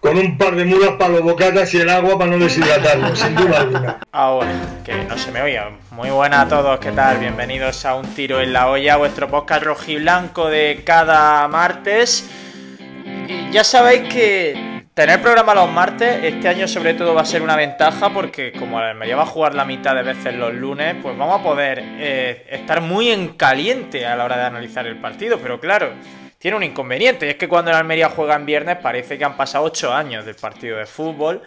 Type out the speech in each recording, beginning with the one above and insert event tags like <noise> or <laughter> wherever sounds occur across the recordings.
con un par de mulas para los bocatas y el agua para no deshidratarlo, sin duda alguna. Ahora, que no se me oía. Muy buenas a todos, ¿qué tal? Bienvenidos a Un Tiro en la Olla, vuestro podcast rojiblanco de cada martes. Y ya sabéis que tener programa los martes este año sobre todo va a ser una ventaja porque como me lleva a jugar la mitad de veces los lunes, pues vamos a poder eh, estar muy en caliente a la hora de analizar el partido. Pero claro, tiene un inconveniente, y es que cuando el Almería juega en viernes parece que han pasado 8 años del partido de fútbol.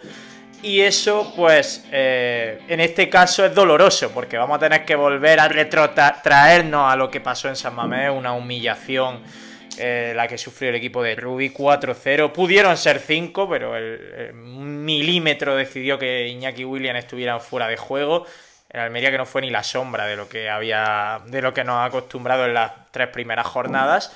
Y eso, pues, eh, en este caso es doloroso, porque vamos a tener que volver a retrotraernos a lo que pasó en San Mamés, una humillación eh, la que sufrió el equipo de Rubi 4-0. Pudieron ser 5, pero el, milímetro decidió que Iñaki William estuvieran fuera de juego. El Almería que no fue ni la sombra de lo que había, de lo que nos ha acostumbrado en las tres primeras jornadas.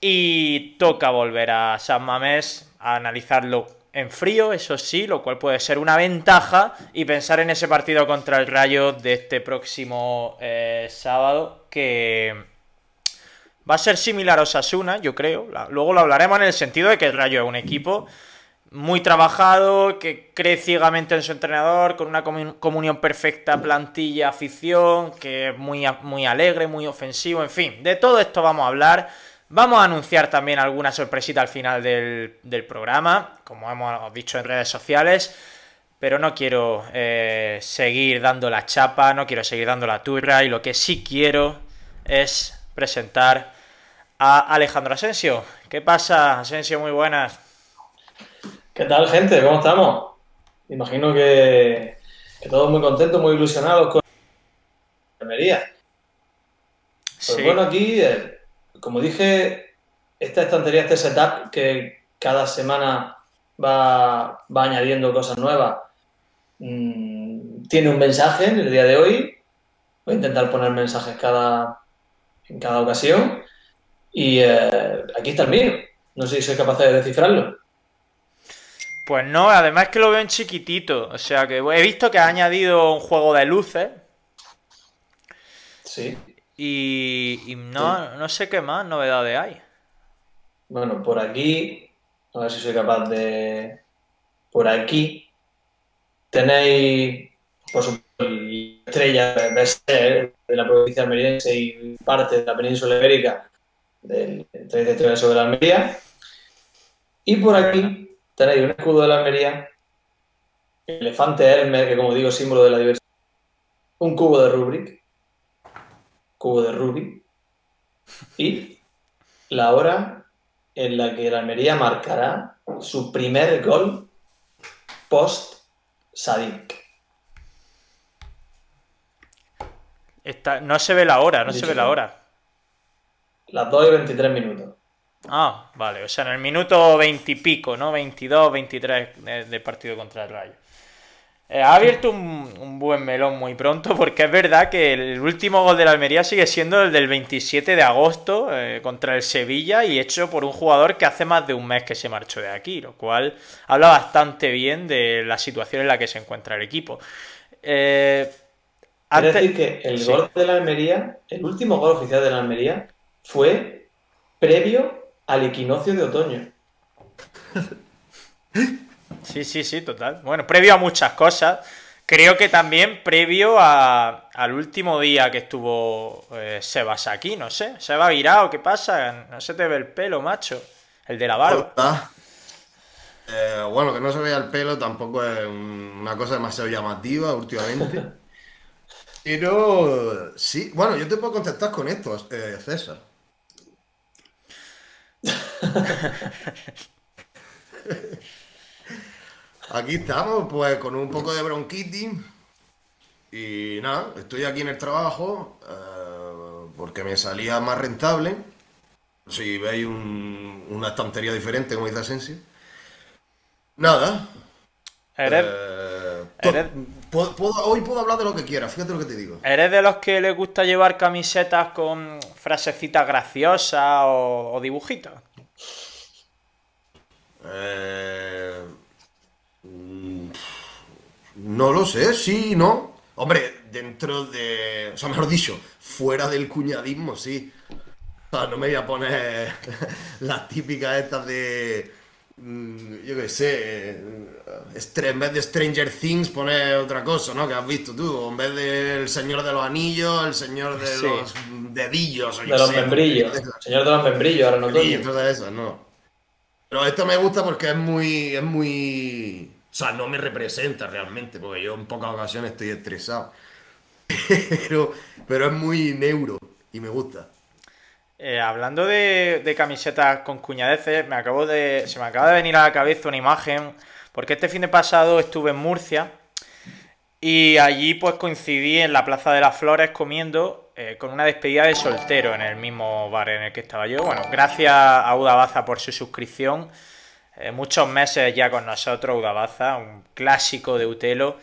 Y toca volver a San Mamés a analizarlo en frío, eso sí, lo cual puede ser una ventaja y pensar en ese partido contra el Rayo de este próximo eh, sábado que va a ser similar a Osasuna, yo creo. Luego lo hablaremos en el sentido de que el Rayo es un equipo muy trabajado, que cree ciegamente en su entrenador, con una comunión perfecta, plantilla, afición, que es muy, muy alegre, muy ofensivo, en fin, de todo esto vamos a hablar. Vamos a anunciar también alguna sorpresita al final del, del programa, como hemos dicho en redes sociales, pero no quiero eh, seguir dando la chapa, no quiero seguir dando la turra y lo que sí quiero es presentar a Alejandro Asensio. ¿Qué pasa, Asensio? Muy buenas. ¿Qué tal, gente? ¿Cómo estamos? Imagino que, que todos muy contentos, muy ilusionados con la Almería. Pues sí. bueno, aquí... Eh, como dije, esta estantería, este setup que cada semana va, va añadiendo cosas nuevas, mmm, tiene un mensaje en el día de hoy. Voy a intentar poner mensajes cada, en cada ocasión. Y eh, aquí está el mío. No sé si soy capaz de descifrarlo. Pues no, además que lo veo en chiquitito. O sea que he visto que ha añadido un juego de luces. Sí. Y, y no, no, sé qué más novedades hay. Bueno, por aquí, a ver si soy capaz de... Por aquí tenéis, por supuesto, estrella de la provincia almeriense y parte de la península ibérica del 33 sobre la Almería. Y por aquí tenéis un escudo de la Almería, el elefante Hermes, que como digo, símbolo de la diversidad, un cubo de Rubrik, cubo de Ruby y la hora en la que el Almería marcará su primer gol post Sadik. Esta, no se ve la hora, no se ve la hora. Las 2 y 23 minutos. Ah, vale, o sea, en el minuto 20 y pico, ¿no? 22, 23 del de partido contra el Rayo. Eh, ha abierto un, un, buen melón muy pronto porque es verdad que el último gol de la Almería sigue siendo el del 27 de agosto eh, contra el Sevilla y hecho por un jugador que hace más de un mes que se marchó de aquí, lo cual habla bastante bien de la situación en la que se encuentra el equipo. Eh, antes... Es decir, que el sí. gol de la Almería, el último gol oficial de la Almería, fue previo al equinoccio de otoño. <laughs> Sí, sí, sí, total. Bueno, previo a muchas cosas. Creo que también previo a, al último día que estuvo eh, Sebas aquí, no sé. ¿Se va virado? ¿Qué pasa? No se te ve el pelo, macho. El de la barba. Eh, bueno, que no se vea el pelo tampoco es una cosa demasiado llamativa últimamente. <laughs> Pero sí, bueno, yo te puedo contestar con esto, eh, César. <laughs> Aquí estamos, pues con un poco de bronquitis. Y nada, estoy aquí en el trabajo eh, porque me salía más rentable. Si veis un, una estantería diferente, como dice Asensio. Nada. ¿Eres, eh, ¿Eres... Puedo, puedo, hoy puedo hablar de lo que quiera, fíjate lo que te digo. ¿Eres de los que les gusta llevar camisetas con frasecitas graciosas o, o dibujitos? Eh, no lo sé, sí, no. Hombre, dentro de. O sea, mejor dicho, fuera del cuñadismo, sí. O sea, no me voy a poner <laughs> las típicas estas de. mm, Yo qué sé. eh, En vez de Stranger Things, poner otra cosa, ¿no? Que has visto tú. O en vez del Señor de los Anillos, el Señor de Sí. los Dedillos. o De los sé, membrillos. Señor de los membrillos, ahora no y todo. todas esas, no. Pero esto me gusta porque es muy. Es muy. Sea, no me representa realmente, porque yo en pocas ocasiones estoy estresado. <laughs> Pero, pero es muy neuro y me gusta. Eh, hablando de, de camisetas con cuñadeces, me acabo de, se me acaba de venir a la cabeza una imagen, porque este fin de pasado estuve en Murcia y allí pues coincidí en la Plaza de las Flores comiendo eh, con una despedida de soltero en el mismo bar en el que estaba yo. Bueno, gracias a Udabaza por su suscripción. Eh, muchos meses ya con nosotros, Udabaza, un clásico de Utelo.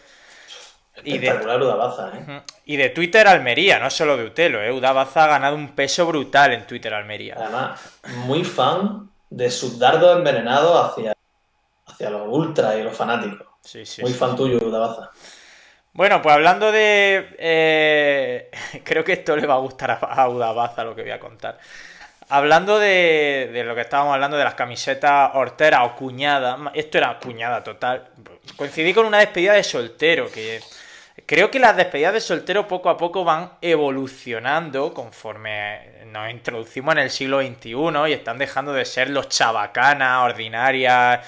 Y de, Udabaza, ¿eh? Y de Twitter Almería, no solo de Utelo, ¿eh? Udabaza ha ganado un peso brutal en Twitter Almería. Además, muy fan de sus dardos envenenados hacia, hacia los ultras y los fanáticos. Sí, sí, Muy sí. fan tuyo, Udabaza. Bueno, pues hablando de... eh, <laughs> creo que esto le va a gustar a, a Udabaza lo que voy a contar. Hablando de, de lo que estábamos hablando de las camisetas horteras o cuñadas, esto era cuñada total. Coincidí con una despedida de soltero, que creo que las despedidas de soltero poco a poco van evolucionando conforme nos introducimos en el siglo XXI y están dejando de ser los chabacanas, ordinarias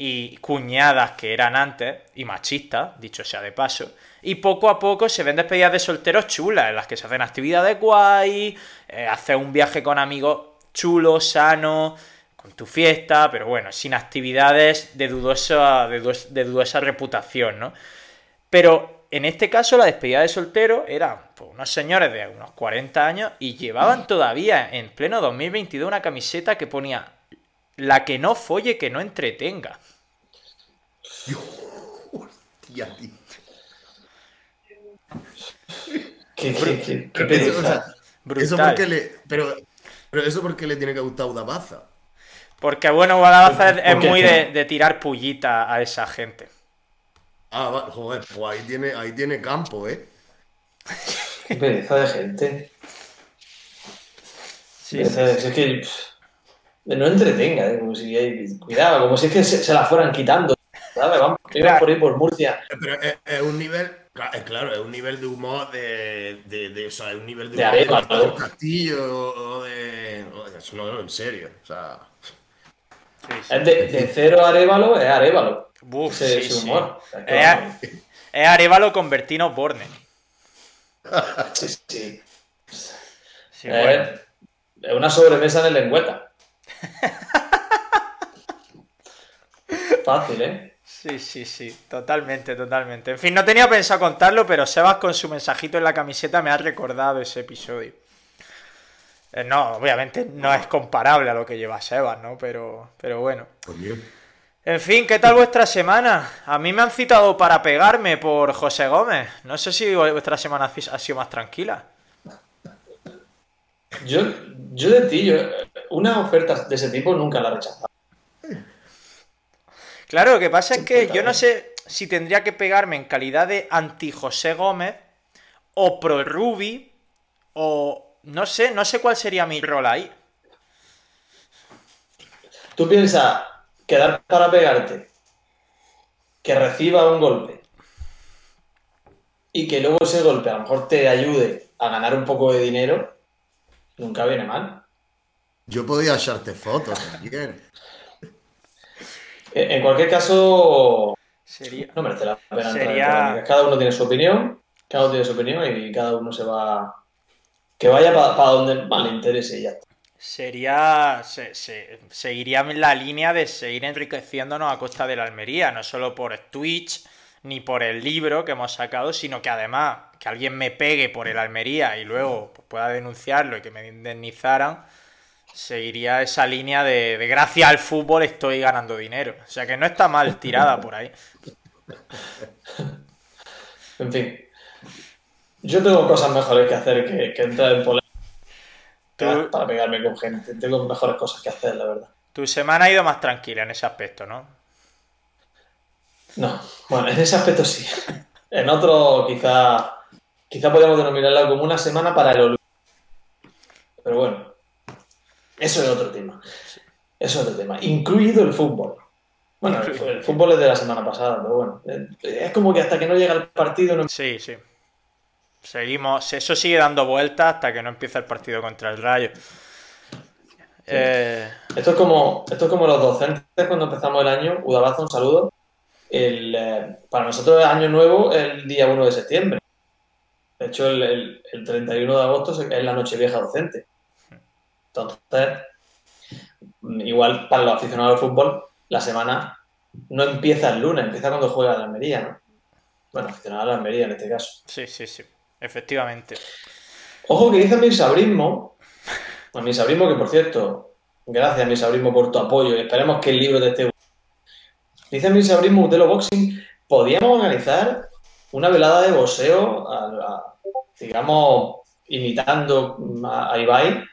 y cuñadas que eran antes, y machistas, dicho sea de paso. Y poco a poco se ven despedidas de solteros chulas, en las que se hacen actividades guay, eh, haces un viaje con amigos chulo, sano, con tu fiesta, pero bueno, sin actividades de dudosa, de, dudosa- de dudosa reputación, ¿no? Pero en este caso la despedida de soltero eran pues, unos señores de unos 40 años y llevaban todavía en pleno 2022 una camiseta que ponía la que no folle, que no entretenga. Tía, tío. ¿Qué, qué, qué, qué Eso, o pereza. sea, Brutal. eso porque le. Pero, pero eso porque le tiene que gustar Udabaza. Porque bueno, Guadalajara es, es muy de, de tirar pullita a esa gente. Ah, va- joder, pues ahí tiene, ahí tiene campo, ¿eh? Qué pereza de gente. Sí, Es que pff, no entretenga, ¿eh? como si hay- cuidado, como si es que se, se la fueran quitando. ¿Sabes? Vamos por ahí por Murcia. Pero es, es un nivel. es Claro, es un nivel de humor de. de, de- o sea, es un nivel de De humor arena, de ¿no? Castillo o de. o de- No, no, en serio. O sea. sí, sí. Es de, de cero a Arévalo, es Arévalo. Uf, Ese sí, es su humor. Es, Arevalo con Bertino Borne. <laughs> Sí, sí. Sí, Eh, bueno. Es una sobremesa el lengüeta. <laughs> Fácil, ¿eh? Sí, sí, sí, totalmente, totalmente. En fin, no tenía pensado contarlo, pero Sebas con su mensajito en la camiseta me ha recordado ese episodio. Eh, no, obviamente no es comparable a lo que lleva Sebas, ¿no? Pero, pero bueno. Coño. En fin, ¿qué tal vuestra semana? A mí me han citado para pegarme por José Gómez. No sé si vuestra semana ha ha sido más tranquila. Yo, yo de ti, yo, una oferta de ese tipo nunca la he rechazado. Claro, lo que pasa es que yo no sé si tendría que pegarme en calidad de anti José Gómez o pro Ruby o no sé, no sé cuál sería mi rol ahí. Tú piensas quedar para pegarte, que reciba un golpe y que luego ese golpe a lo mejor te ayude a ganar un poco de dinero, nunca viene mal. Yo podía echarte fotos también. En en cualquier caso, Sería. no merece la pena entrar en. Cada uno tiene su opinión, cada uno tiene su opinión y cada uno se va. Que vaya para donde más le interese y ya está. Sería. Se, se- seguiría en la línea de seguir enriqueciéndonos a costa de la Almería, no solo por Twitch ni por el libro que hemos sacado, sino que además que alguien me pegue por el Almería y luego pues, pueda denunciarlo y que me indemnizaran, seguiría esa línea de, de gracias al fútbol estoy ganando dinero. O sea que no está mal tirada por ahí. <laughs> En fin. Yo tengo cosas mejores que hacer que, que entrar en polémica Tú- para pegarme con gente. Tengo mejores cosas que hacer, la verdad. Tu semana ha ido más tranquila en ese aspecto, ¿no? No, bueno, en ese aspecto sí. En otro quizá, quizá podríamos denominarlo como una semana para el olvido. Pero bueno, eso es otro tema. Eso es otro tema. Incluido el fútbol. Bueno, el, el fútbol es de la semana pasada, pero bueno. Es como que hasta que no llega el partido no Sí, sí. Seguimos, eso sigue dando vueltas hasta que no empieza el partido contra el Rayo. Eh, Esto es como, esto es como los docentes cuando empezamos el año. Udabazo, un saludo. El, eh, para nosotros el año nuevo es el día 1 de septiembre. De hecho, el, el- el 31 de agosto es la noche vieja docente. Entonces, igual para los aficionados al fútbol, la semana no empieza el lunes, empieza cuando juega la Almería, ¿no? Bueno, aficionado a la Almería en este caso. sí, sí, sí. Efectivamente. Ojo que dice mi sabrismo, a mi sabrismo que por cierto, gracias mi sabrismo por tu apoyo y esperemos que el libro te esté gustando. Dice mi sabrismo Utelo Boxing, podíamos organizar una velada de boxeo, a- a- digamos, imitando a, a Ibai,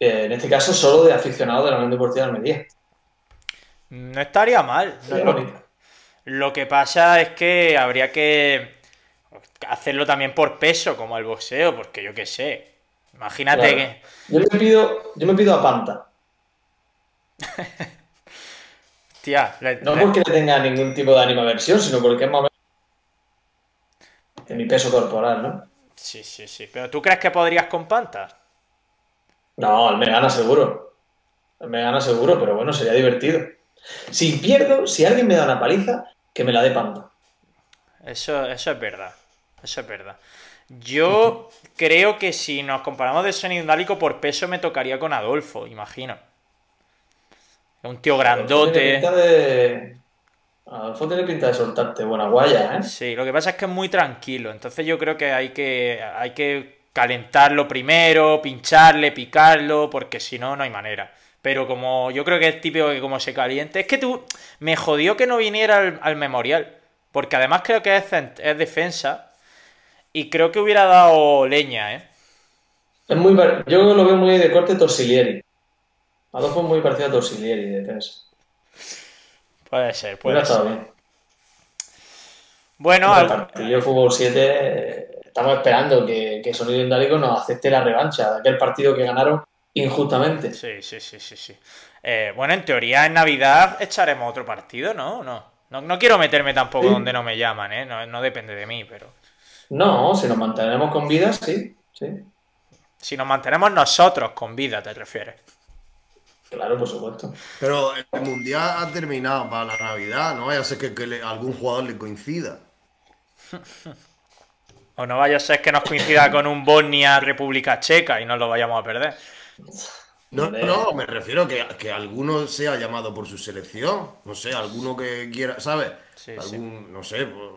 en este caso solo de aficionados de la Unión Deportiva de Almería. No estaría mal. No, lo, que pasa es que habría que hacerlo también por peso, como el boxeo, porque yo qué sé. Imagínate Claro. que. Yo me pido, yo me pido a Panta, <laughs> Tía, le- no le- porque le tenga ningún tipo de animaversión, sino porque es más de mi peso corporal, ¿no? Sí, sí, sí. Pero ¿tú crees que podrías con Pantas? No, él me gana seguro. Él me gana seguro, pero bueno, sería divertido. Si pierdo, si alguien me da una paliza, que me la dé Panta. Eso, eso es verdad. Eso es verdad. Yo creo que si nos comparamos de sonido indálico por peso me tocaría con Adolfo, imagino. Un tío Tiene grandote. pinta de... Adolfo tiene pinta de soltarte buena guaya, ¿eh? Sí, lo que pasa es que es muy tranquilo. Entonces yo creo que hay que, hay que calentarlo primero, pincharle, picarlo, porque si no, no hay manera. Pero como yo creo que es típico que como se caliente. Es que tú. Me jodió que no viniera al, al memorial. Porque además creo que es, defensa. Y creo que hubiera dado leña, ¿eh? Es muy... Yo lo veo muy de corte Torsilieri. Adolfo es muy parecido a Torsilieri de defensa. Puede ser, puede estado ser. bien. Bueno, el al- partido de fútbol 7 eh, estamos esperando que, que Sonido nos acepte la revancha de aquel partido que ganaron injustamente. sí, sí, sí, sí, sí. Eh, bueno, en teoría en Navidad echaremos otro partido, ¿no? No, no, no quiero meterme tampoco Sí. donde no me llaman, ¿eh? No, no depende de mí, pero... No, si nos mantenemos con vida, sí, sí. Si nos mantenemos nosotros con vida, te refieres. Claro, por supuesto. Pero el mundial ha terminado para la Navidad, no vaya a ser que, que le- algún jugador le coincida. <laughs> O no vaya a ser que nos coincida con un Bosnia-República Checa y no lo vayamos a perder. No, no, me refiero que, que alguno sea llamado por su selección. No sé, alguno que quiera, ¿sabes? Sí, Algún, no sé, pues,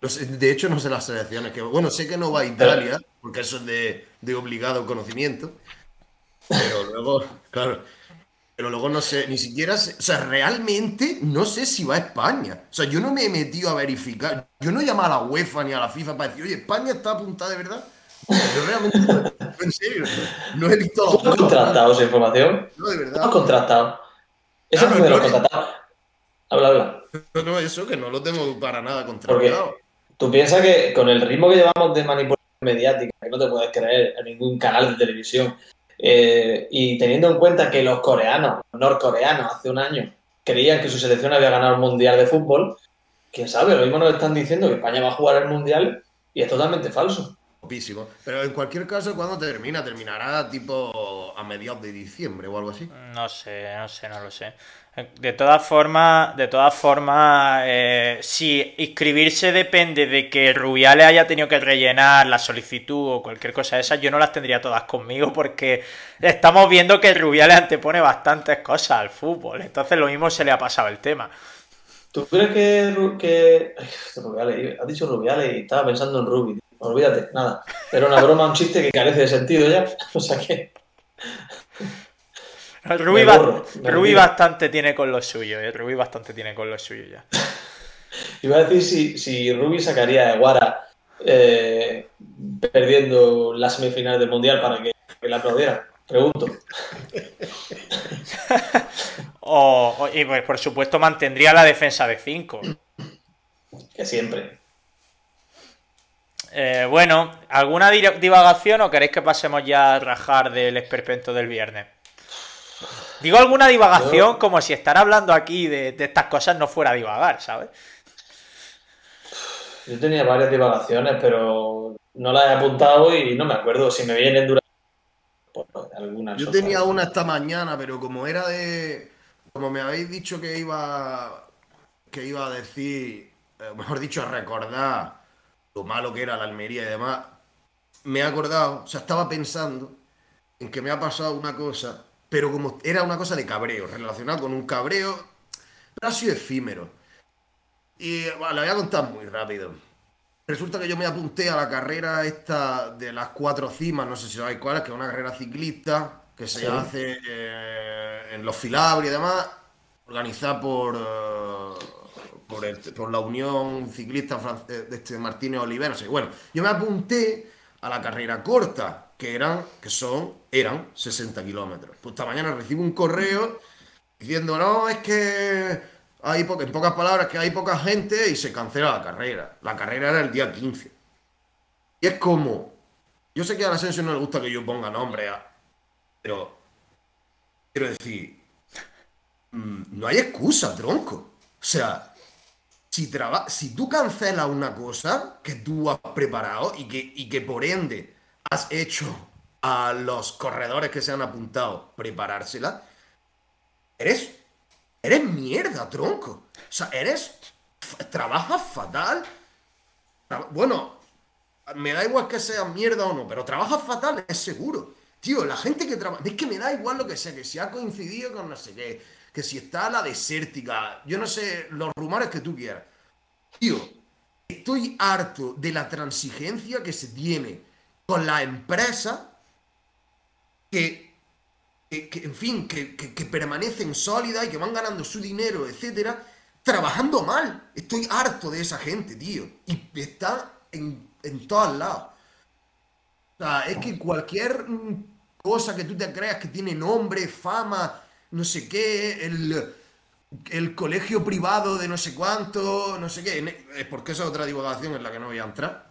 no sé, De hecho, no sé las selecciones que. Bueno, sé que no va a Italia, porque eso es de, de obligado conocimiento. Pero luego, claro. Pero luego no sé, ni siquiera sé. O sea, realmente no sé si va a España. O sea, yo no me he metido a verificar. Yo no he llamado a la UEFA ni a la FIFA para decir, oye, España está apuntada de verdad. Yo realmente, no, en serio, no he visto los ¿Tú has juegos. contrastado esa información? No, de ¿Tú has verdad. contrastado? Ese Claro, fue de los yo- contratados. Habla, habla. No, no, eso que no lo tengo para nada Porque controlado. tú piensas que con el ritmo que llevamos de manipulación mediática, que no te puedes creer en ningún canal de televisión, eh, y teniendo en cuenta que los coreanos, los norcoreanos, hace un año creían que su selección había ganado el Mundial de Fútbol, quién sabe, lo mismo nos están diciendo que España va a jugar el Mundial y es totalmente falso. Pero en cualquier caso, ¿cuándo termina? Terminará tipo a mediados de diciembre o algo así. No sé, no sé, no lo sé. De todas formas, de todas formas, eh, si inscribirse depende de que Rubiales haya tenido que rellenar la solicitud o cualquier cosa de esas, yo no las tendría todas conmigo porque estamos viendo que Rubiales antepone bastantes cosas al fútbol. Entonces lo mismo se le ha pasado el tema. ¿Tú crees que... Que... Este Rubiales, has dicho Rubiales y estaba pensando en Rubi. Olvídate, nada. Era una broma, un chiste que carece de sentido ya. <laughs> O sea que... Borro, retiro. bastante tiene con lo suyo, eh. Rubi bastante tiene con lo suyo ya. <laughs> Iba a decir si, si Rubi sacaría a Guara eh, perdiendo la semifinal del Mundial para que, que la aplaudieran. Pregunto. <laughs> o, o- y pues, por supuesto mantendría la defensa de 5. Que siempre. Eh, bueno, ¿alguna di- divagación o queréis que pasemos ya a rajar del esperpento del viernes? Digo alguna divagación Yo- como si estar hablando aquí de, de estas cosas no fuera a divagar, ¿sabes? Yo tenía varias divagaciones, pero no las he apuntado y no me acuerdo si me vienen durante. Pues, algunas Yo tenía una esta mañana, pero como era de. Como me habéis dicho que iba. Que iba a decir. eh, mejor dicho, a recordar lo malo que era la Almería y demás. Me he acordado, o sea, estaba pensando en que me ha pasado una cosa, pero como era una cosa de cabreo, relacionada con un cabreo, pero ha sido efímero. Y bueno, lo voy a contar muy rápido. Resulta que yo me apunté a la carrera esta de las cuatro cimas, no sé si sabéis cuál es, que es una carrera ciclista que se Sí. hace eh, en los Filabri y demás, organizada por, eh, por, el- por la Unión Ciclista Fran- eh, de este Martínez Oliver, no sé. Bueno, yo me apunté a la carrera corta, que eran, que son, eran 60 kilómetros. Pues esta mañana recibo un correo diciendo, no, es que hay po- en pocas palabras, que hay poca gente y se cancela la carrera. La carrera era el día 15. Y es como, yo sé que a la Asensio no le gusta que yo ponga nombre, a- pero quiero decir, mm, no hay excusa, tronco. O sea, si, traba- si tú cancelas una cosa que tú has preparado y que, y que por ende has hecho a los corredores que se han apuntado preparársela, eres, eres mierda, tronco. O sea, eres, trabajas fatal. Bueno, me da igual que sea mierda o no, pero trabajas fatal, es seguro. Tío, la gente que trabaja. Es que me da igual lo que sea, que si ha coincidido con no sé qué, que si está la desértica, yo no sé, los rumores que tú quieras. Tío, estoy harto de la transigencia que se tiene con la empresa que, que- en fin, que, que- permanecen sólidas y que van ganando su dinero, etcétera, trabajando mal. Estoy harto de esa gente, tío. Y está en, en todos lados. O sea, es que cualquier cosa que tú te creas que tiene nombre, fama, no sé qué, el, el colegio privado de no sé cuánto, no sé qué, porque esa es otra divulgación en la que no voy a entrar.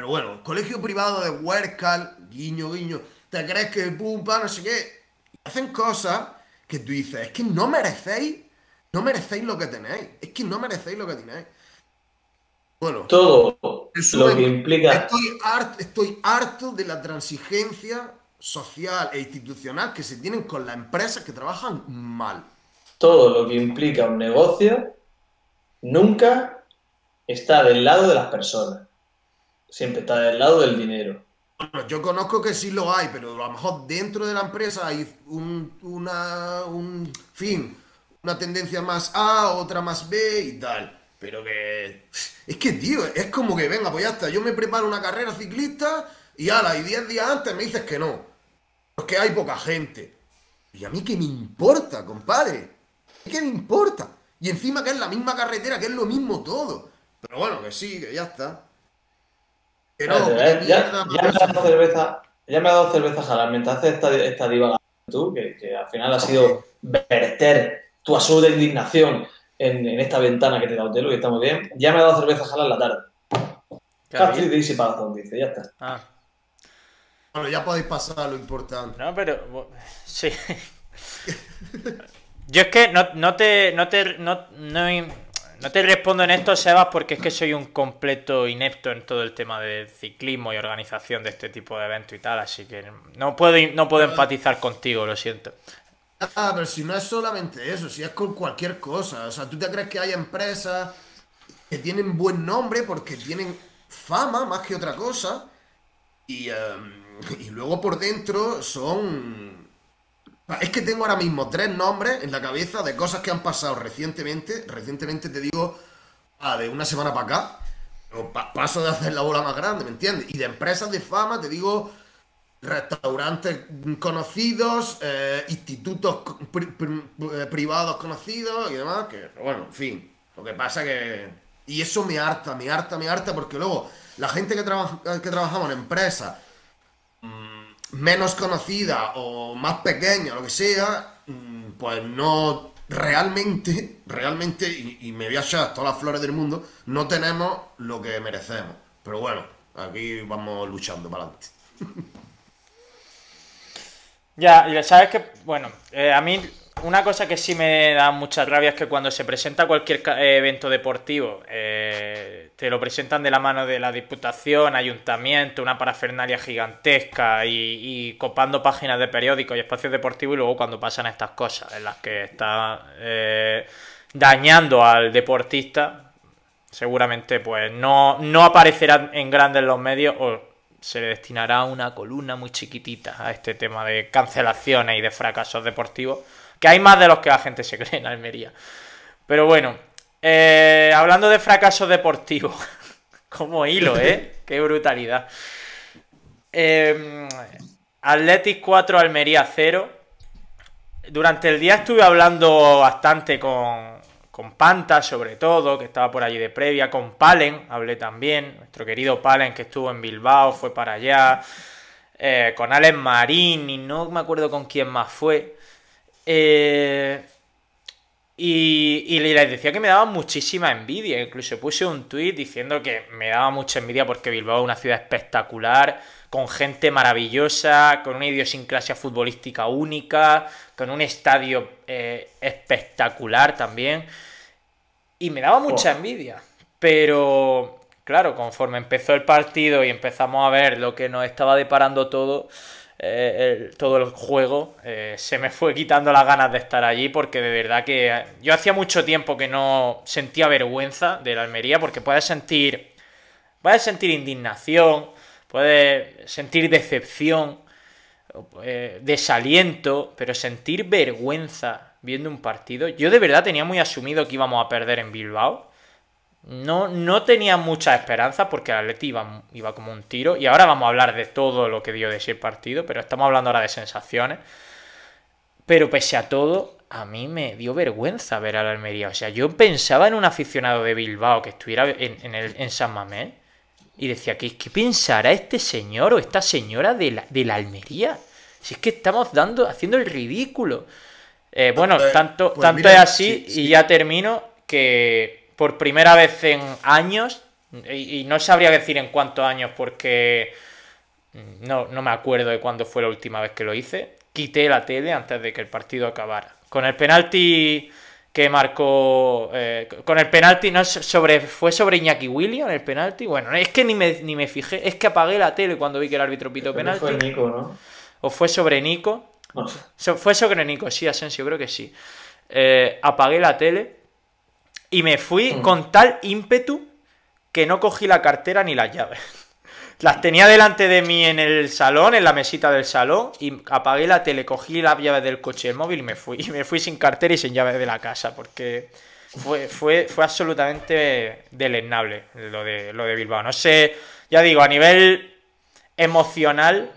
Pero bueno, colegio privado de Huércal, guiño, guiño, te crees que pum, pa, no sé qué. Hacen cosas que tú dices, es que no merecéis, no merecéis lo que tenéis, es que no merecéis lo que tenéis. Bueno, Todo lo que implica. Estoy harto, estoy harto de la transigencia social e institucional que se tienen con las empresas que trabajan mal. todo lo que implica un negocio nunca está del lado de las personas. Siempre está del lado del dinero. Bueno, yo conozco que sí lo hay, pero a lo mejor dentro de la empresa hay un, una, un fin, una tendencia más A, otra más B y tal. Pero que... Es que, tío, es como que, venga, pues ya está, yo me preparo una carrera ciclista y ala, y 10 días antes me dices que no. Porque hay poca gente. ¿Y a mí qué me importa, compadre? ¿Qué me importa? Y encima que es la misma carretera, que es lo mismo todo. Pero bueno, que sí, que ya está. Que no, Espérate, que ya, me ha dado cerveza, ya me ha dado cerveza jalar mientras haces esta, esta divagación tú, que, que al final ha sido verter tu absoluta indignación en, en esta ventana que te da Otelo, que está muy bien. Ya me ha dado cerveza jalar la tarde. Y bien. Daisy Parazón, dice, ya está. Ah, Bueno, ya podéis pasar a lo importante. no, pero. Sí. <laughs> Yo es que no, no te. No te. No, no, no te respondo en esto, Sebas, porque es que soy un completo inepto en todo el tema de ciclismo y organización de este tipo de eventos y tal, así que no puedo, no puedo empatizar contigo, lo siento. Ah, pero si no es solamente eso, si es con cualquier cosa. O sea, tú te crees que hay empresas que tienen buen nombre porque tienen fama más que otra cosa. Y, em, y luego por dentro son... Es que tengo ahora mismo tres nombres en la cabeza de cosas que han pasado recientemente. Recientemente te digo, ah, de una semana para acá. Paso de hacer la bola más grande, ¿me entiendes? Y de empresas de fama te digo restaurantes conocidos, eh, institutos eh, privados conocidos y demás, que bueno, en fin, lo que pasa que... Y eso me harta, me harta, me harta, porque luego la gente que, trabaja, que trabajamos en empresas menos conocida o más pequeña, lo que sea, mm, pues no realmente, realmente, y, me voy a echar todas las flores del mundo, no tenemos lo que merecemos. Pero bueno, aquí vamos luchando para adelante. Ya, y sabes que, bueno, eh, a mí una cosa que sí me da mucha rabia es que cuando se presenta cualquier eh, evento deportivo, eh, te lo presentan de la mano de la Diputación, Ayuntamiento, una parafernalia gigantesca y, copando páginas de periódicos y espacios deportivos y luego cuando pasan estas cosas en las que está eh, dañando al deportista, seguramente pues no, no aparecerá en grandes los medios o se le destinará una columna muy chiquitita a este tema de cancelaciones y de fracasos deportivos que hay más de los que la gente se cree en Almería. Pero bueno, eh, hablando de fracaso deportivo, <laughs> como hilo, ¿eh? <laughs> Qué brutalidad. Eh, Athletic 4, Almería 0. Durante el día estuve hablando bastante con, con Panta, sobre todo, que estaba por allí de previa, con Palen, hablé también, nuestro querido Palen que estuvo en Bilbao, fue para allá, eh, con Alex Marín y no me acuerdo con quién más fue. Eh, y, les decía que me daba muchísima envidia. Incluso puse un tuit diciendo que me daba mucha envidia porque Bilbao es una ciudad espectacular, con gente maravillosa, con una idiosincrasia futbolística única, con un estadio eh, espectacular también. Y me daba mucha oh. envidia. Pero, claro, conforme empezó el partido y empezamos a ver lo que nos estaba deparando todo, eh, todo el juego, eh, se me fue quitando las ganas de estar allí porque de verdad que yo hacía mucho tiempo que no sentía vergüenza de la Almería porque puedes sentir, puedes sentir indignación, puedes sentir decepción, eh, desaliento, pero sentir vergüenza viendo un partido, yo de verdad tenía muy asumido que íbamos a perder en Bilbao no, no tenía mucha esperanza porque el Atleti iba, iba como un tiro. Y ahora vamos a hablar de todo lo que dio de ese partido, pero estamos hablando ahora de sensaciones. Pero pese a todo, a mí me dio vergüenza ver a la Almería. O sea, yo pensaba en un aficionado de Bilbao que estuviera en, el, en San Mamés y decía, ¿qué, ¿qué, pensará este señor o esta señora de la, de la Almería? Si es que estamos dando, haciendo el ridículo. Eh, bueno, tanto, pues tanto es así, y ya termino, que por primera vez en años, y, no sabría decir en cuántos años porque no, no me acuerdo de cuándo fue la última vez que lo hice, quité la tele antes de que el partido acabara. Con el penalti que marcó. Eh, con el penalti, no sobre. Fue sobre Iñaki William el penalti. Bueno, es que ni me, ni me fijé. Es que apagué la tele cuando vi que el árbitro pitó penalti. Fue Nico, ¿no? O fue sobre Nico. Fue sobre Nico, sí, Asensio, creo que sí. Eh, apagué la tele y me fui mm. con tal ímpetu que no cogí la cartera ni las llaves. <laughs> Las tenía delante de mí en el salón, en la mesita del salón, y apagué la tele, cogí las llaves del coche el móvil y me fui. <laughs> Y me fui sin cartera y sin llaves de la casa, porque fue, fue, fue absolutamente deleznable lo de, lo de Bilbao. No sé, ya digo, a nivel emocional,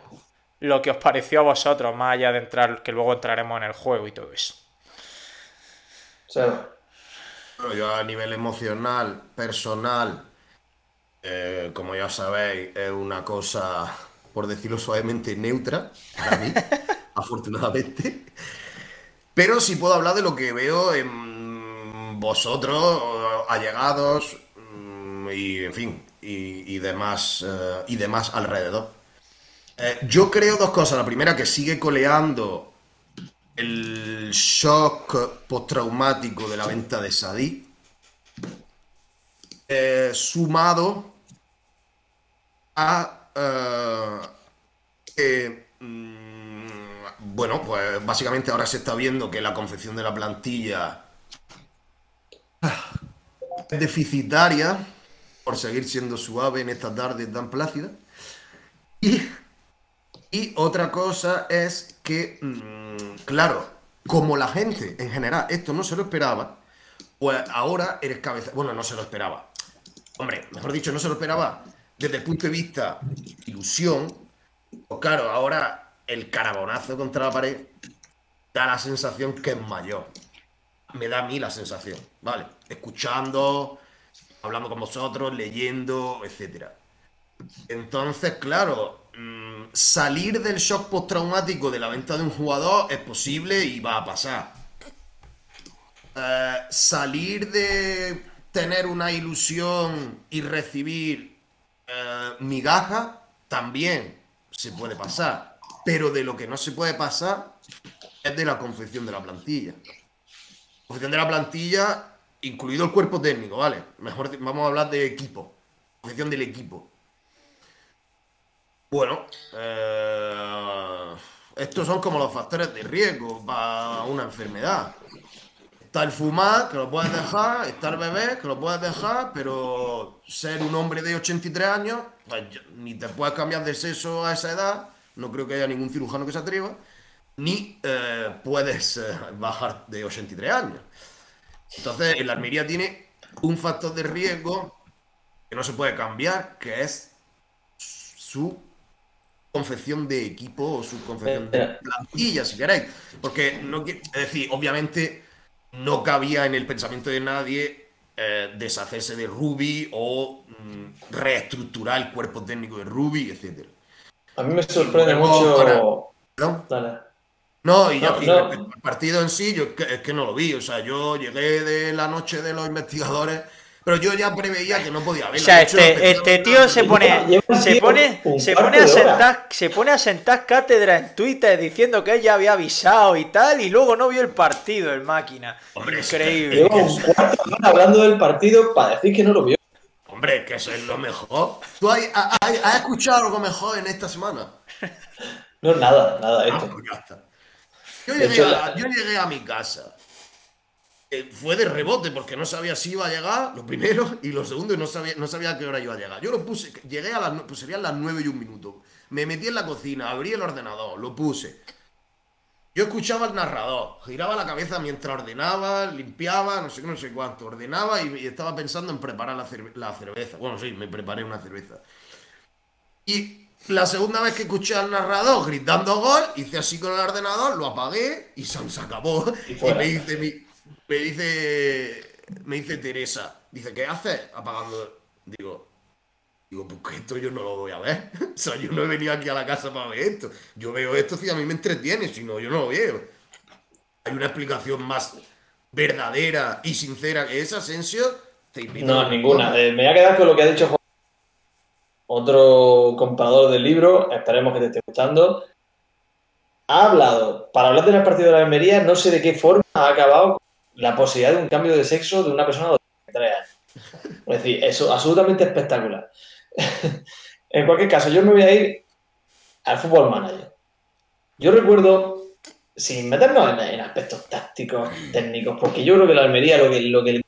lo que os pareció a vosotros, más allá de entrar, que luego entraremos en el juego y todo eso. O yo a nivel emocional, personal, eh, como ya sabéis, es una cosa, por decirlo suavemente, neutra para mí, <laughs> afortunadamente. Pero sí puedo hablar de lo que veo en vosotros, allegados, mm, y en fin, y, demás, eh, y demás alrededor. Eh, yo creo dos cosas. La primera, que sigue coleando el shock postraumático de la venta de Sadí, eh, sumado a eh, mm, bueno, pues básicamente ahora se está viendo que la confección de la plantilla es deficitaria, por seguir siendo suave en esta tarde tan plácida. Y, y otra cosa es que mm, claro, como la gente en general esto no se lo esperaba, pues ahora eres cabeza. Bueno, no se lo esperaba. Hombre, mejor dicho, no se lo esperaba desde el punto de vista ilusión. Pues claro, ahora el carabonazo contra la pared da la sensación que es mayor. Me da a mí la sensación, ¿vale? Escuchando, hablando con vosotros, leyendo, etcétera. Entonces, claro, mm, salir del shock postraumático de la venta de un jugador es posible y va a pasar. Eh, salir de tener una ilusión y recibir eh, migaja también se puede pasar. Pero de lo que no se puede pasar es de la confección de la plantilla. Confección de la plantilla, incluido el cuerpo técnico, ¿vale? Mejor vamos a hablar de equipo. Confección del equipo. Bueno, eh, estos son como los factores de riesgo para una enfermedad. Está el fumar, que lo puedes dejar, está el bebé, que lo puedes dejar, pero ser un hombre de 83 años, pues ni te puedes cambiar de sexo a esa edad, no creo que haya ningún cirujano que se atreva, ni eh, puedes eh, bajar de 83 años. Entonces, el Almería tiene un factor de riesgo que no se puede cambiar, que es su confección de equipo o su confección de Eh, plantilla, si queréis. Porque, no, es decir, obviamente no cabía en el pensamiento de nadie eh, deshacerse de Ruby o mm, reestructurar el cuerpo técnico de Ruby, etcétera. A mí me sorprende Luego, mucho. para- ¿Perdón? Dale. No, y, No, y no. respecto al partido en sí, yo es que, es que no lo vi. O sea, yo llegué de la noche de los investigadores, pero yo ya preveía que no podía O ver. sea, este, este tío se pone, se pone, se pone a sentar, se pone a sentar cátedra en Twitter diciendo que él ya había avisado y tal, y luego no vio el partido, el máquina. Hombre, Increíble. Lleva un cuarto de hablando del partido para decir que no lo vio. Hombre, que eso es lo mejor. ¿Tú has, has- has escuchado algo mejor en esta semana? <laughs> No, nada, nada, Ah, esto. pues ya está. Yo De llegué, hecho, a, la- yo llegué a mi casa. Eh, fue de rebote porque no sabía si iba a llegar, lo primero, y lo segundo, no sabía, no sabía a qué hora iba a llegar. Yo lo puse, llegué a las, pues serían las 9 y un minuto. Me metí en la cocina, abrí el ordenador, lo puse. Yo escuchaba al narrador, giraba la cabeza mientras ordenaba, limpiaba, no sé qué, no sé cuánto, ordenaba y, y estaba pensando en preparar la, cerve- la cerveza. Bueno, sí, me preparé una cerveza. Y la segunda vez que escuché al narrador gritando gol, hice así con el ordenador, lo apagué y se, acabó. Y Y, me dice, mi- me dice, me dice Teresa, dice, ¿qué haces apagando? Digo, digo, pues que esto yo no lo voy a ver. <laughs> O sea, yo no he venido aquí a la casa para ver esto. Yo veo esto si a mí me entretiene, si no, yo no lo veo. Hay una explicación más verdadera y sincera que esa, Asensio. Te invito No, a- ninguna. Eh, me voy a quedar con lo que ha dicho Juan. Otro comprador del libro, esperemos que te esté gustando. Ha hablado, para hablar del partido de la Almería, no sé de qué forma ha acabado la posibilidad de un cambio de sexo de una persona de 23 años. Es decir, eso absolutamente espectacular. <laughs> en cualquier caso, yo me voy a ir al fútbol manager. Yo recuerdo, sin meternos en, en aspectos tácticos, técnicos, porque yo creo que la Almería lo que, lo que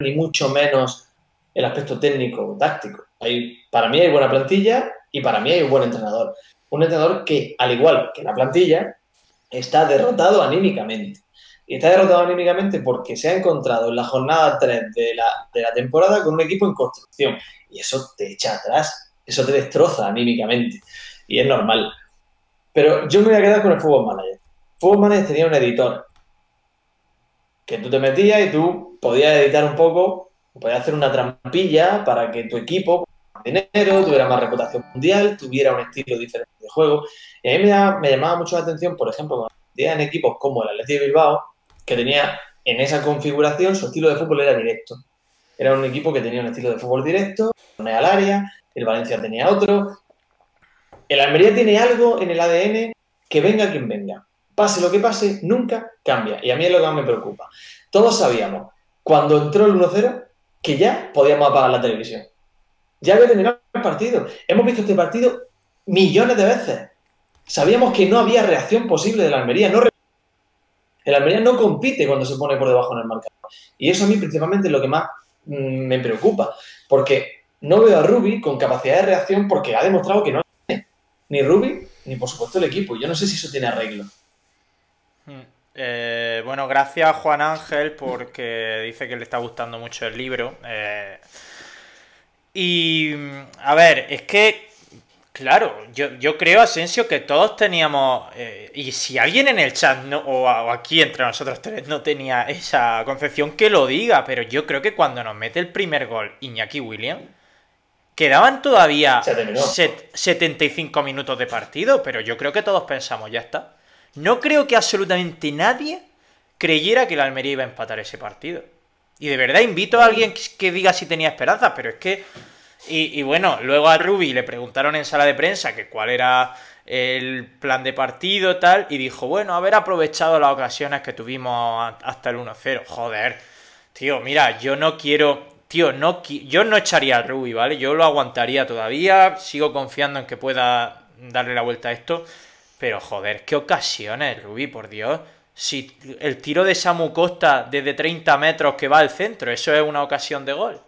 ni mucho menos el aspecto técnico o táctico. Hay, para mí hay buena plantilla y para mí hay un buen entrenador. Un entrenador que, al igual que la plantilla, está derrotado anímicamente. Y está derrotado anímicamente porque se ha encontrado en la jornada 3 de la, de la temporada con un equipo en construcción. Y eso te echa atrás, eso te destroza anímicamente. Y es normal. Pero yo me voy a quedar con el Fútbol Manager. Fútbol Manager tenía un editor que tú te metías y tú podías editar un poco, podías hacer una trampilla para que tu equipo dinero, tuviera más reputación mundial, tuviera un estilo diferente de juego. Y a mí me, llamaba mucho la atención, por ejemplo, cuando en equipos como el Athletic de Bilbao, que tenía en esa configuración su estilo de fútbol era directo. Era un equipo que tenía un estilo de fútbol directo, ponía al área, el Valencia tenía otro. El Almería tiene algo en el ADN que venga quien venga. Pase lo que pase, nunca cambia. Y a mí es lo que más me preocupa. Todos sabíamos, cuando entró el 1-0, que ya podíamos apagar la televisión. Ya había terminado el partido. Hemos visto este partido millones de veces. Sabíamos que no había reacción posible de la Almería. No el Almería no compite cuando se pone por debajo en el marcador. Y eso a mí principalmente es lo que más mm, me preocupa. Porque no veo a Rubi con capacidad de reacción porque ha demostrado que no tiene. Ni Rubi, ni por supuesto el equipo. Yo no sé si eso tiene arreglo. Mm. Eh, bueno, gracias Juan Ángel porque dice que le está gustando mucho el libro. Eh, y mm, a ver, es que, claro, yo, yo creo, Asensio, que todos teníamos, eh, y si alguien en el chat no, o, aquí entre nosotros tres no tenía esa concepción, que lo diga, pero yo creo que cuando nos mete el primer gol Iñaki William, Quedaban todavía set- 75 minutos de partido, pero yo creo que todos pensamos, ya está. No creo que absolutamente nadie creyera que la Almería iba a empatar ese partido. Y de verdad invito a alguien que diga si tenía esperanzas, pero es que... Y, bueno, luego a Rubi le preguntaron en sala de prensa que cuál era el plan de partido tal, y dijo, bueno, haber aprovechado las ocasiones que tuvimos hasta el 1-0. Joder, tío, mira, yo no quiero... Tío, no, qui- yo no echaría a Rubi, ¿vale? Yo lo aguantaría todavía, sigo confiando en que pueda darle la vuelta a esto, pero joder, qué ocasiones, Rubi, por Dios. Si el tiro de Samu Costa desde 30 metros que va al centro, eso es una ocasión de gol.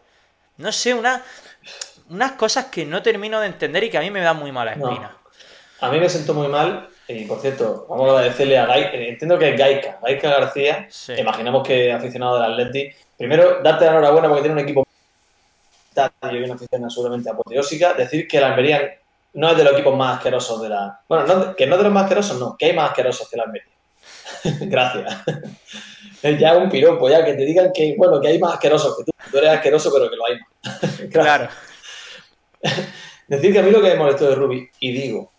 No sé, una, unas cosas que no termino de entender y que a mí me dan muy mala No. espina. A mí me sentó muy mal, y por cierto, vamos a agradecerle a Gaika, entiendo que es Gaika, Gaika García, Sí. imaginamos que es aficionado del Atleti. Primero, darte la enhorabuena porque tiene un equipo y una afición absolutamente apoteósica. Decir que el Almería no es de los equipos más asquerosos de la... Bueno, no- que no de los más asquerosos, no, que hay más asquerosos que el Almería. <laughs> Gracias. Es ya un piropo, ya que te digan que, bueno, que hay más asquerosos que tú. Tú eres asqueroso, pero que lo hay más. <laughs> Claro. <laughs> Decir que a mí lo que me molestó de Ruby, y digo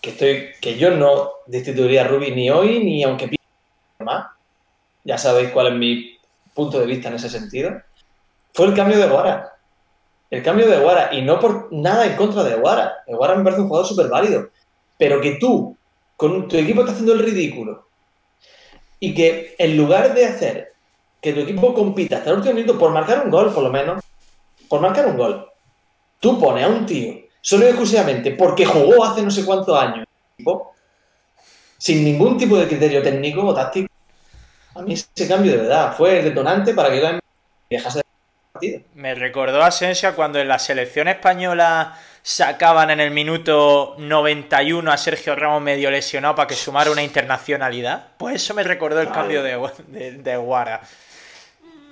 que estoy que yo no destituiría a Ruby ni hoy ni aunque pida más, ya sabéis cuál es mi punto de vista en ese sentido, fue el cambio de Guara. El cambio de Guara, y no por nada en contra de Guara. Guara me parece un jugador súper válido. Pero que tú, con tu equipo, estás haciendo el ridículo. Y que en lugar de hacer que tu equipo compita hasta el último minuto por marcar un gol, por lo menos, por marcar un gol, tú pones a un tío solo y exclusivamente porque jugó hace no sé cuántos años sin ningún tipo de criterio técnico o táctico, a mí ese cambio de verdad fue el detonante para que yo dejase de partido. Me recordó a Asensio cuando en la selección española sacaban en el minuto 91 a Sergio Ramos medio lesionado para que sumara una internacionalidad. Pues eso me recordó el Vale. cambio de, de, de Guara.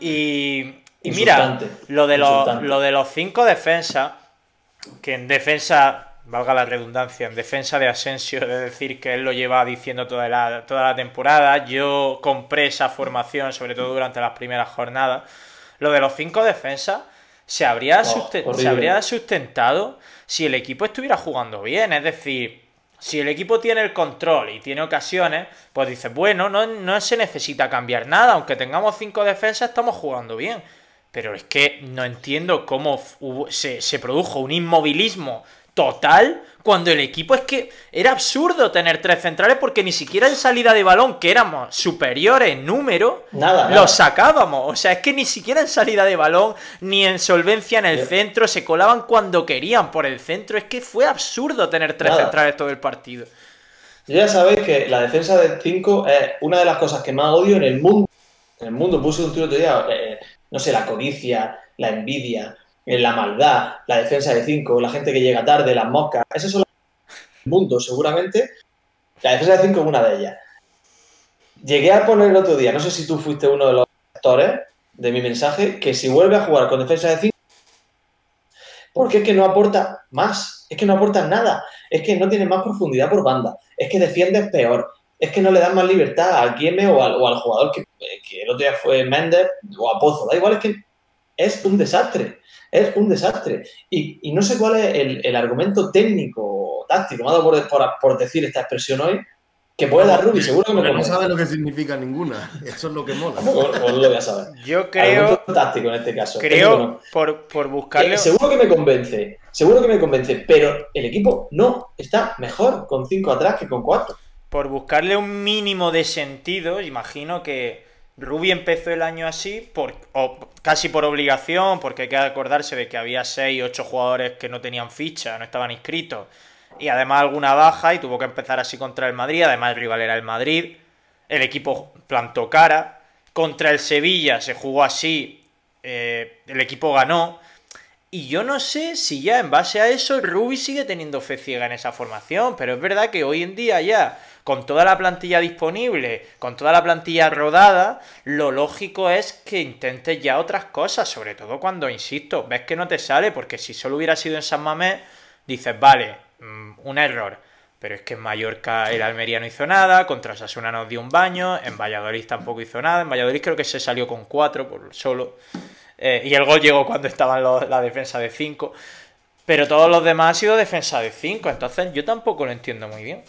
Y, y mira, lo de, los, lo de los cinco defensas, que en defensa, valga la redundancia, en defensa de Asensio, de decir que él lo lleva diciendo toda la, toda la temporada, yo compré esa formación, sobre todo durante las primeras jornadas. Lo de los cinco defensas se habría, Oh, susten- se habría sustentado si el equipo estuviera jugando bien. Es decir, si el equipo tiene el control y tiene ocasiones, pues dices, bueno, no, no se necesita cambiar nada. Aunque tengamos cinco defensas, estamos jugando bien. Pero es que no entiendo cómo hubo- se, se produjo un inmovilismo total cuando el equipo es que era absurdo tener tres centrales porque ni siquiera en salida de balón, que éramos superiores en número, Nada, nada. los sacábamos. O sea, es que ni siquiera en salida de balón ni en solvencia en el centro se colaban cuando querían por el centro. Es que fue absurdo tener tres Nada. centrales todo el partido. Yo ya sabéis que la defensa de 5 es una de las cosas que más odio en el mundo. En el mundo puse un tiro otro día, eh, no sé, la codicia, la envidia, eh, la maldad, la defensa de 5, la gente que llega tarde, las moscas. Esas son del mundo, seguramente. La defensa de 5 es una de ellas. Llegué a poner el otro día, no sé si tú fuiste uno de los lectores de mi mensaje, que si vuelve a jugar con defensa de 5, porque es que no aporta más, es que no aporta nada, es que no tiene más profundidad por banda, es que defiendes peor, es que no le das más libertad al Kieme o al, o al jugador que, que el otro día fue Méndez o a Pozo, da igual, es que es un desastre, es un desastre. Y, y no sé cuál es el, el argumento técnico o táctico, me ha dado por, por- por decir esta expresión hoy, que puede dar Rubi, seguro que me no sabe lo que significa ninguna. <laughs> Eso es lo que mola. Tampoco os lo voy a saber. Yo creo, Argumento táctico en este caso. creo no. por, por buscarle... seguro que me convence, seguro que me convence, pero el equipo no está mejor con 5 atrás que con 4. por buscarle un mínimo de sentido, imagino que Rubi empezó el año así, por, o casi por obligación, porque hay que acordarse de que había 6, 8 jugadores que no tenían ficha, no estaban inscritos, y además alguna baja, y tuvo que empezar así contra el Madrid, además el rival era el Madrid, el equipo plantó cara, contra el Sevilla se jugó así, eh, el equipo ganó, y yo no sé si ya en base a eso Rubi sigue teniendo fe ciega en esa formación, pero es verdad que hoy en día ya, con toda la plantilla disponible, con toda la plantilla rodada, lo lógico es que intentes ya otras cosas, sobre todo cuando, insisto, ves que no te sale, porque si solo hubiera sido en San Mamés, dices, vale, mm, un error. Pero es que en Mallorca el Almería no hizo nada, contra Osasuna nos dio un baño, en Valladolid tampoco hizo nada, en Valladolid creo que se salió con cuatro por solo. Eh, y el gol llegó cuando estaban los- la defensa de 5. Pero todos los demás han sido defensa de 5, entonces yo tampoco lo entiendo muy bien.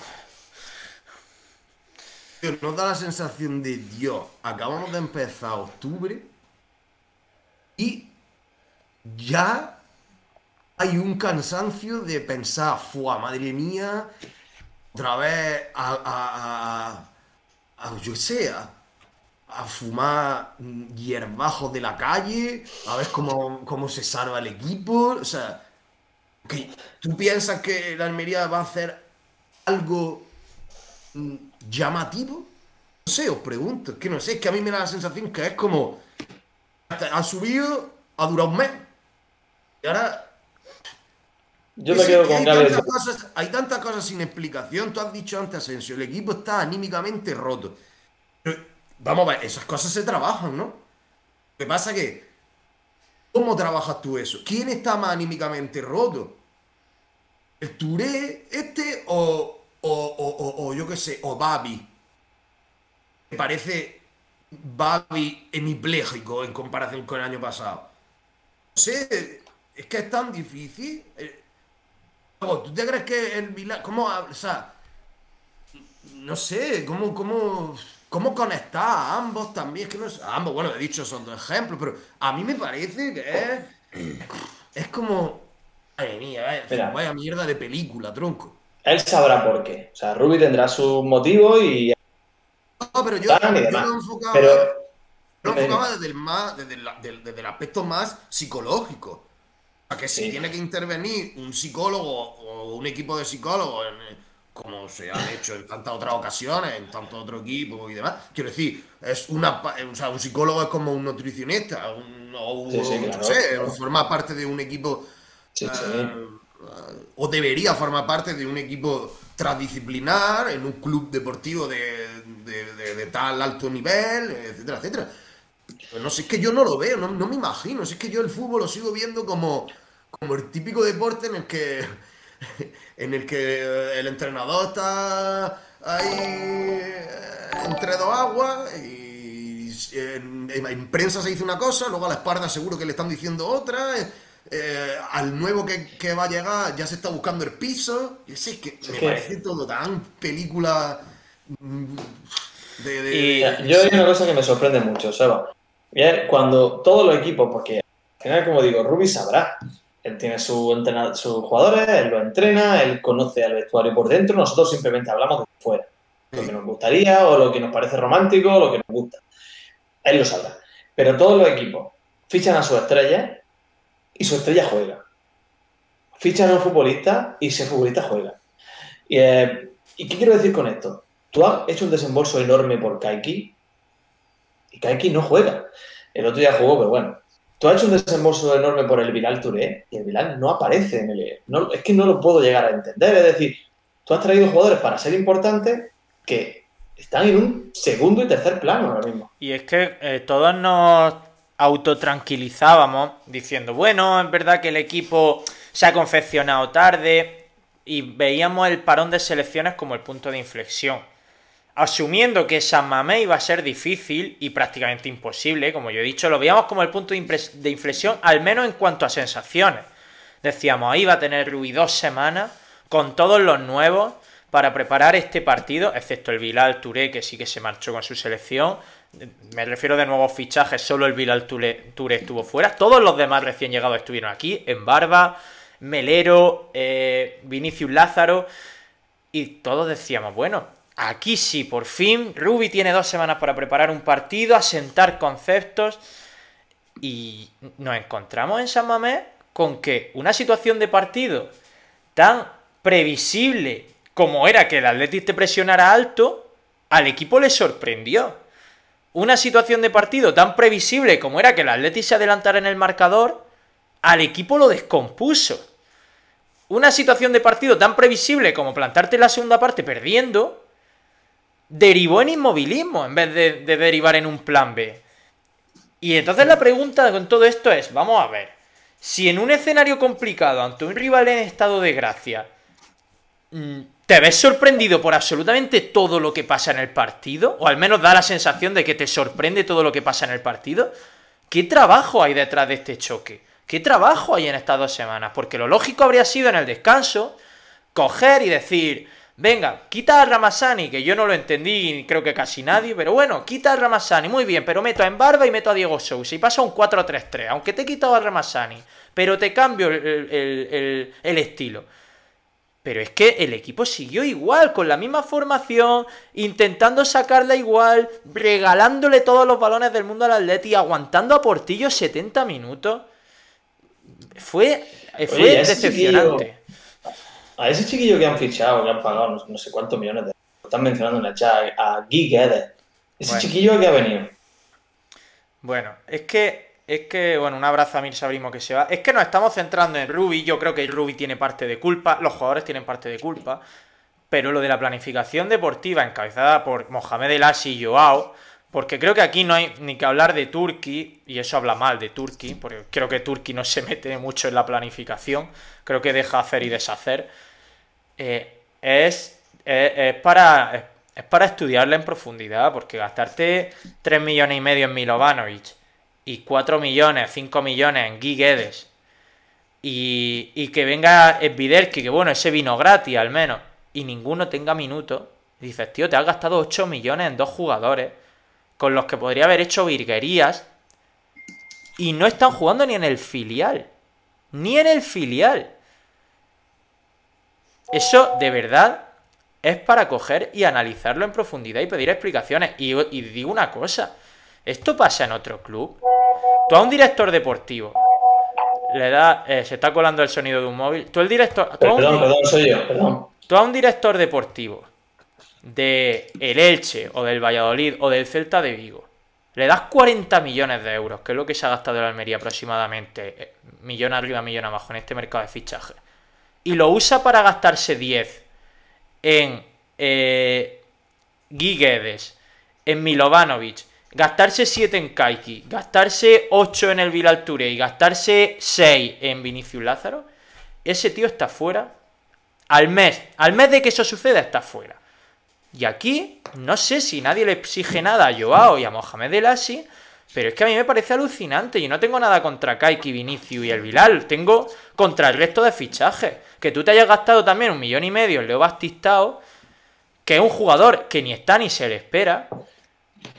Nos da la sensación de Dios. Acabamos de empezar octubre y ya hay un cansancio de pensar, ¡fua, madre mía! Otra vez a, a, a, yo sé, a, fumar hierbajos de la calle, a ver cómo, cómo se salva el equipo. O sea, que ¿tú piensas que la Almería va a hacer algo mm, llamativo? No sé, os pregunto, es que no sé, es que a mí me da la sensación que es como ha subido, ha durado un mes. Y ahora. Yo me quedo con hay, tantas cosas, hay tantas cosas sin explicación. Tú has dicho antes, Asensio, el equipo está anímicamente roto. vamos a ver, esas cosas se trabajan, ¿no? Lo que pasa es que. ¿Cómo trabajas tú eso? ¿Quién está más anímicamente roto? ¿El Touré este o, o, o, o yo qué sé, o Babi? Me parece Babi hemipléjico en comparación con el año pasado. No sé, es que es tan difícil. Eh, ¿Tú te crees que el. ¿Cómo, o sea, no sé, cómo, cómo, cómo conectar a ambos también? Es que no sé, ambos, bueno, he dicho, son dos ejemplos, pero a mí me parece que es, es como... Ay, mía, vaya mierda de película, tronco. Él sabrá por qué. O sea, Ruby tendrá su motivo y no, pero yo, lo enfocaba, desde, el más, desde, el aspecto más psicológico. A que si tiene que intervenir un psicólogo o un equipo de psicólogos, como se ha hecho en tantas otras ocasiones, en tantos otros equipos y demás, quiero decir, es una, o sea, un psicólogo es como un nutricionista, o no sé, forma parte de un equipo, eh, o debería formar parte de un equipo transdisciplinar, en un club deportivo de, de, tal alto nivel, etcétera, etcétera. No sé, es que yo no lo veo, no, me imagino. es que yo el fútbol lo sigo viendo como, como el típico deporte en el que <laughs> en el que el entrenador está ahí eh, entre dos aguas y en, prensa se dice una cosa, luego a la espalda seguro que le están diciendo otra. Eh, al nuevo que, va a llegar ya se está buscando el piso. Y es que me parece todo tan película mm, y yo hay una cosa que me sorprende mucho, Seba. cuando todos los equipos, porque al final, como digo, Rubi sabrá. Él tiene su sus jugadores, él lo entrena, él conoce al vestuario por dentro, nosotros simplemente hablamos de fuera. Lo que nos gustaría, o lo que nos parece romántico, o lo que nos gusta. Él lo sabrá. Pero todos los equipos fichan a su estrella y su estrella juega. Fichan a un futbolista y ese futbolista juega. ¿Y, eh, ¿y qué quiero decir con esto? Tú has hecho un desembolso enorme por Kaiki y Kaiki no juega. El otro día jugó, pero bueno. Tú has hecho un desembolso enorme por el Bilal Touré y el Bilal no aparece en el. No, es que no lo puedo llegar a entender. Es decir, tú has traído jugadores para ser importantes que están en un segundo y tercer plano ahora mismo. Y es que eh, todos nos autotranquilizábamos diciendo, bueno, es verdad que el equipo se ha confeccionado tarde y veíamos el parón de selecciones como el punto de inflexión asumiendo que San Mamé iba a ser difícil y prácticamente imposible, como yo he dicho, lo veíamos como el punto de inflexión, al menos en cuanto a sensaciones. Decíamos, ahí va a tener Rui dos semanas con todos los nuevos para preparar este partido, excepto el Bilal Touré, que sí que se marchó con su selección. Me refiero de nuevos fichajes, solo el Bilal Touré, estuvo fuera. Todos los demás recién llegados estuvieron aquí, en Barba, Melero, eh, Vinicius Lázaro. Y todos decíamos, bueno, Aquí sí, por fin, Ruby tiene dos semanas para preparar un partido, asentar conceptos y nos encontramos en San Mamés con que una situación de partido tan previsible como era que el Atlético te presionara alto, al equipo le sorprendió. Una situación de partido tan previsible como era que el Atlético se adelantara en el marcador, al equipo lo descompuso. Una situación de partido tan previsible como plantarte la segunda parte perdiendo, derivó en inmovilismo en vez de, derivar en un plan B. Y entonces la pregunta con todo esto es, vamos a ver, si en un escenario complicado, ante un rival en estado de gracia, mm, ¿te ves sorprendido por absolutamente todo lo que pasa en el partido? O al menos da la sensación de que te sorprende todo lo que pasa en el partido. ¿Qué trabajo hay detrás de este choque? ¿Qué trabajo hay en estas dos semanas? Porque lo lógico habría sido en el descanso coger y decir, venga, quita a Ramasani, que yo no lo entendí, creo que casi nadie, pero bueno, quita a Ramasani, muy bien, pero meto a Embarba y meto a Diego Sousa y pasa un 4-3-3, aunque te he quitado a Ramasani, pero te cambio el estilo. Pero es que el equipo siguió igual, con la misma formación, intentando sacarla igual, regalándole todos los balones del mundo al Atleti, aguantando a Portillo 70 minutos. Fue, fue decepcionante. a ese chiquillo que han fichado, que han pagado no, sé cuántos millones de euros, están mencionando en el chat, a Guy. Ese chiquillo que ha venido. Bueno, es que es que, bueno, un abrazo a Mir Sabrimo que se va. Es que nos estamos centrando en Ruby. Yo creo que Ruby tiene parte de culpa. Los jugadores tienen parte de culpa. Pero lo de la planificación deportiva encabezada por Mohamed El y Joao. Porque creo que aquí no hay ni que hablar de Turki. Y eso habla mal de Turki. Porque creo que Turki no se <laughs> mete mucho en la planificación. Creo que deja hacer y deshacer. Eh, es, es, para. Es, para estudiarla en profundidad. Porque gastarte 3 millones y medio en Milovanovic y 4 millones, 5 millones en Guiguedes y, y que venga Viderki, que bueno, ese vino gratis al menos, y ninguno tenga minutos, dices, tío, te has gastado 8 millones en dos jugadores con los que podría haber hecho virguerías y no están jugando ni en el filial. Ni en el filial. Eso de verdad es para coger y analizarlo en profundidad y pedir explicaciones. Y digo una cosa, ¿esto pasa en otro club? Tú a un director deportivo le da. Eh, se está colando el sonido de un móvil. Tú el director. perdón, perdón, soy yo, perdón. Tú a un director deportivo de el Elche o del Valladolid o del Celta de Vigo le das 40 millones de euros, que es lo que se ha gastado en la Almería aproximadamente, eh, millón arriba, millón abajo en este mercado de fichaje, y lo usa para gastarse 10 en eh, Guiguedes, en Milovanovic, gastarse 7 en Kaiki, gastarse 8 en el Vilal Touré y gastarse 6 en Vinicius Lázaro, ese tío está fuera. Al mes, al mes de que eso suceda, está fuera. Y aquí, no sé si nadie le exige nada a Joao y a Mohamed El Asi, pero es que a mí me parece alucinante. y no tengo nada contra Kaiki, Vinicius y el Vilal. Tengo contra el resto de fichajes. Que tú te hayas gastado también un millón y medio en Leo Bastistao, que es un jugador que ni está ni se le espera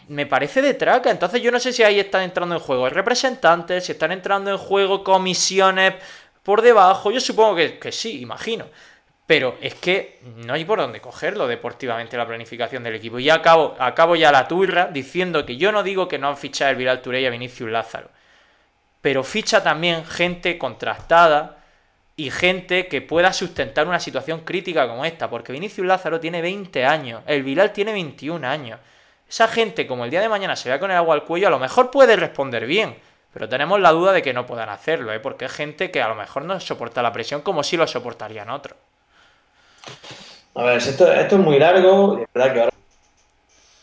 me parece de traca. Entonces yo no sé si ahí están entrando en juego representantes, si están entrando en juego comisiones por debajo. Yo supongo que, sí, imagino. Pero es que no hay por dónde cogerlo deportivamente la planificación del equipo. Y acabo, acabo ya la turra diciendo que yo no digo que no han fichado el Viral Touré y a Vinicius Lázaro. Pero ficha también gente contrastada y gente que pueda sustentar una situación crítica como esta. Porque Vinicius Lázaro tiene 20 años, el Viral tiene 21 años. Esa gente, como el día de mañana se vea con el agua al cuello, a lo mejor puede responder bien, pero tenemos la duda de que no puedan hacerlo, ¿eh? porque es gente que a lo mejor no soporta la presión como si lo soportarían otros. A ver, esto, esto es muy largo, es verdad que ahora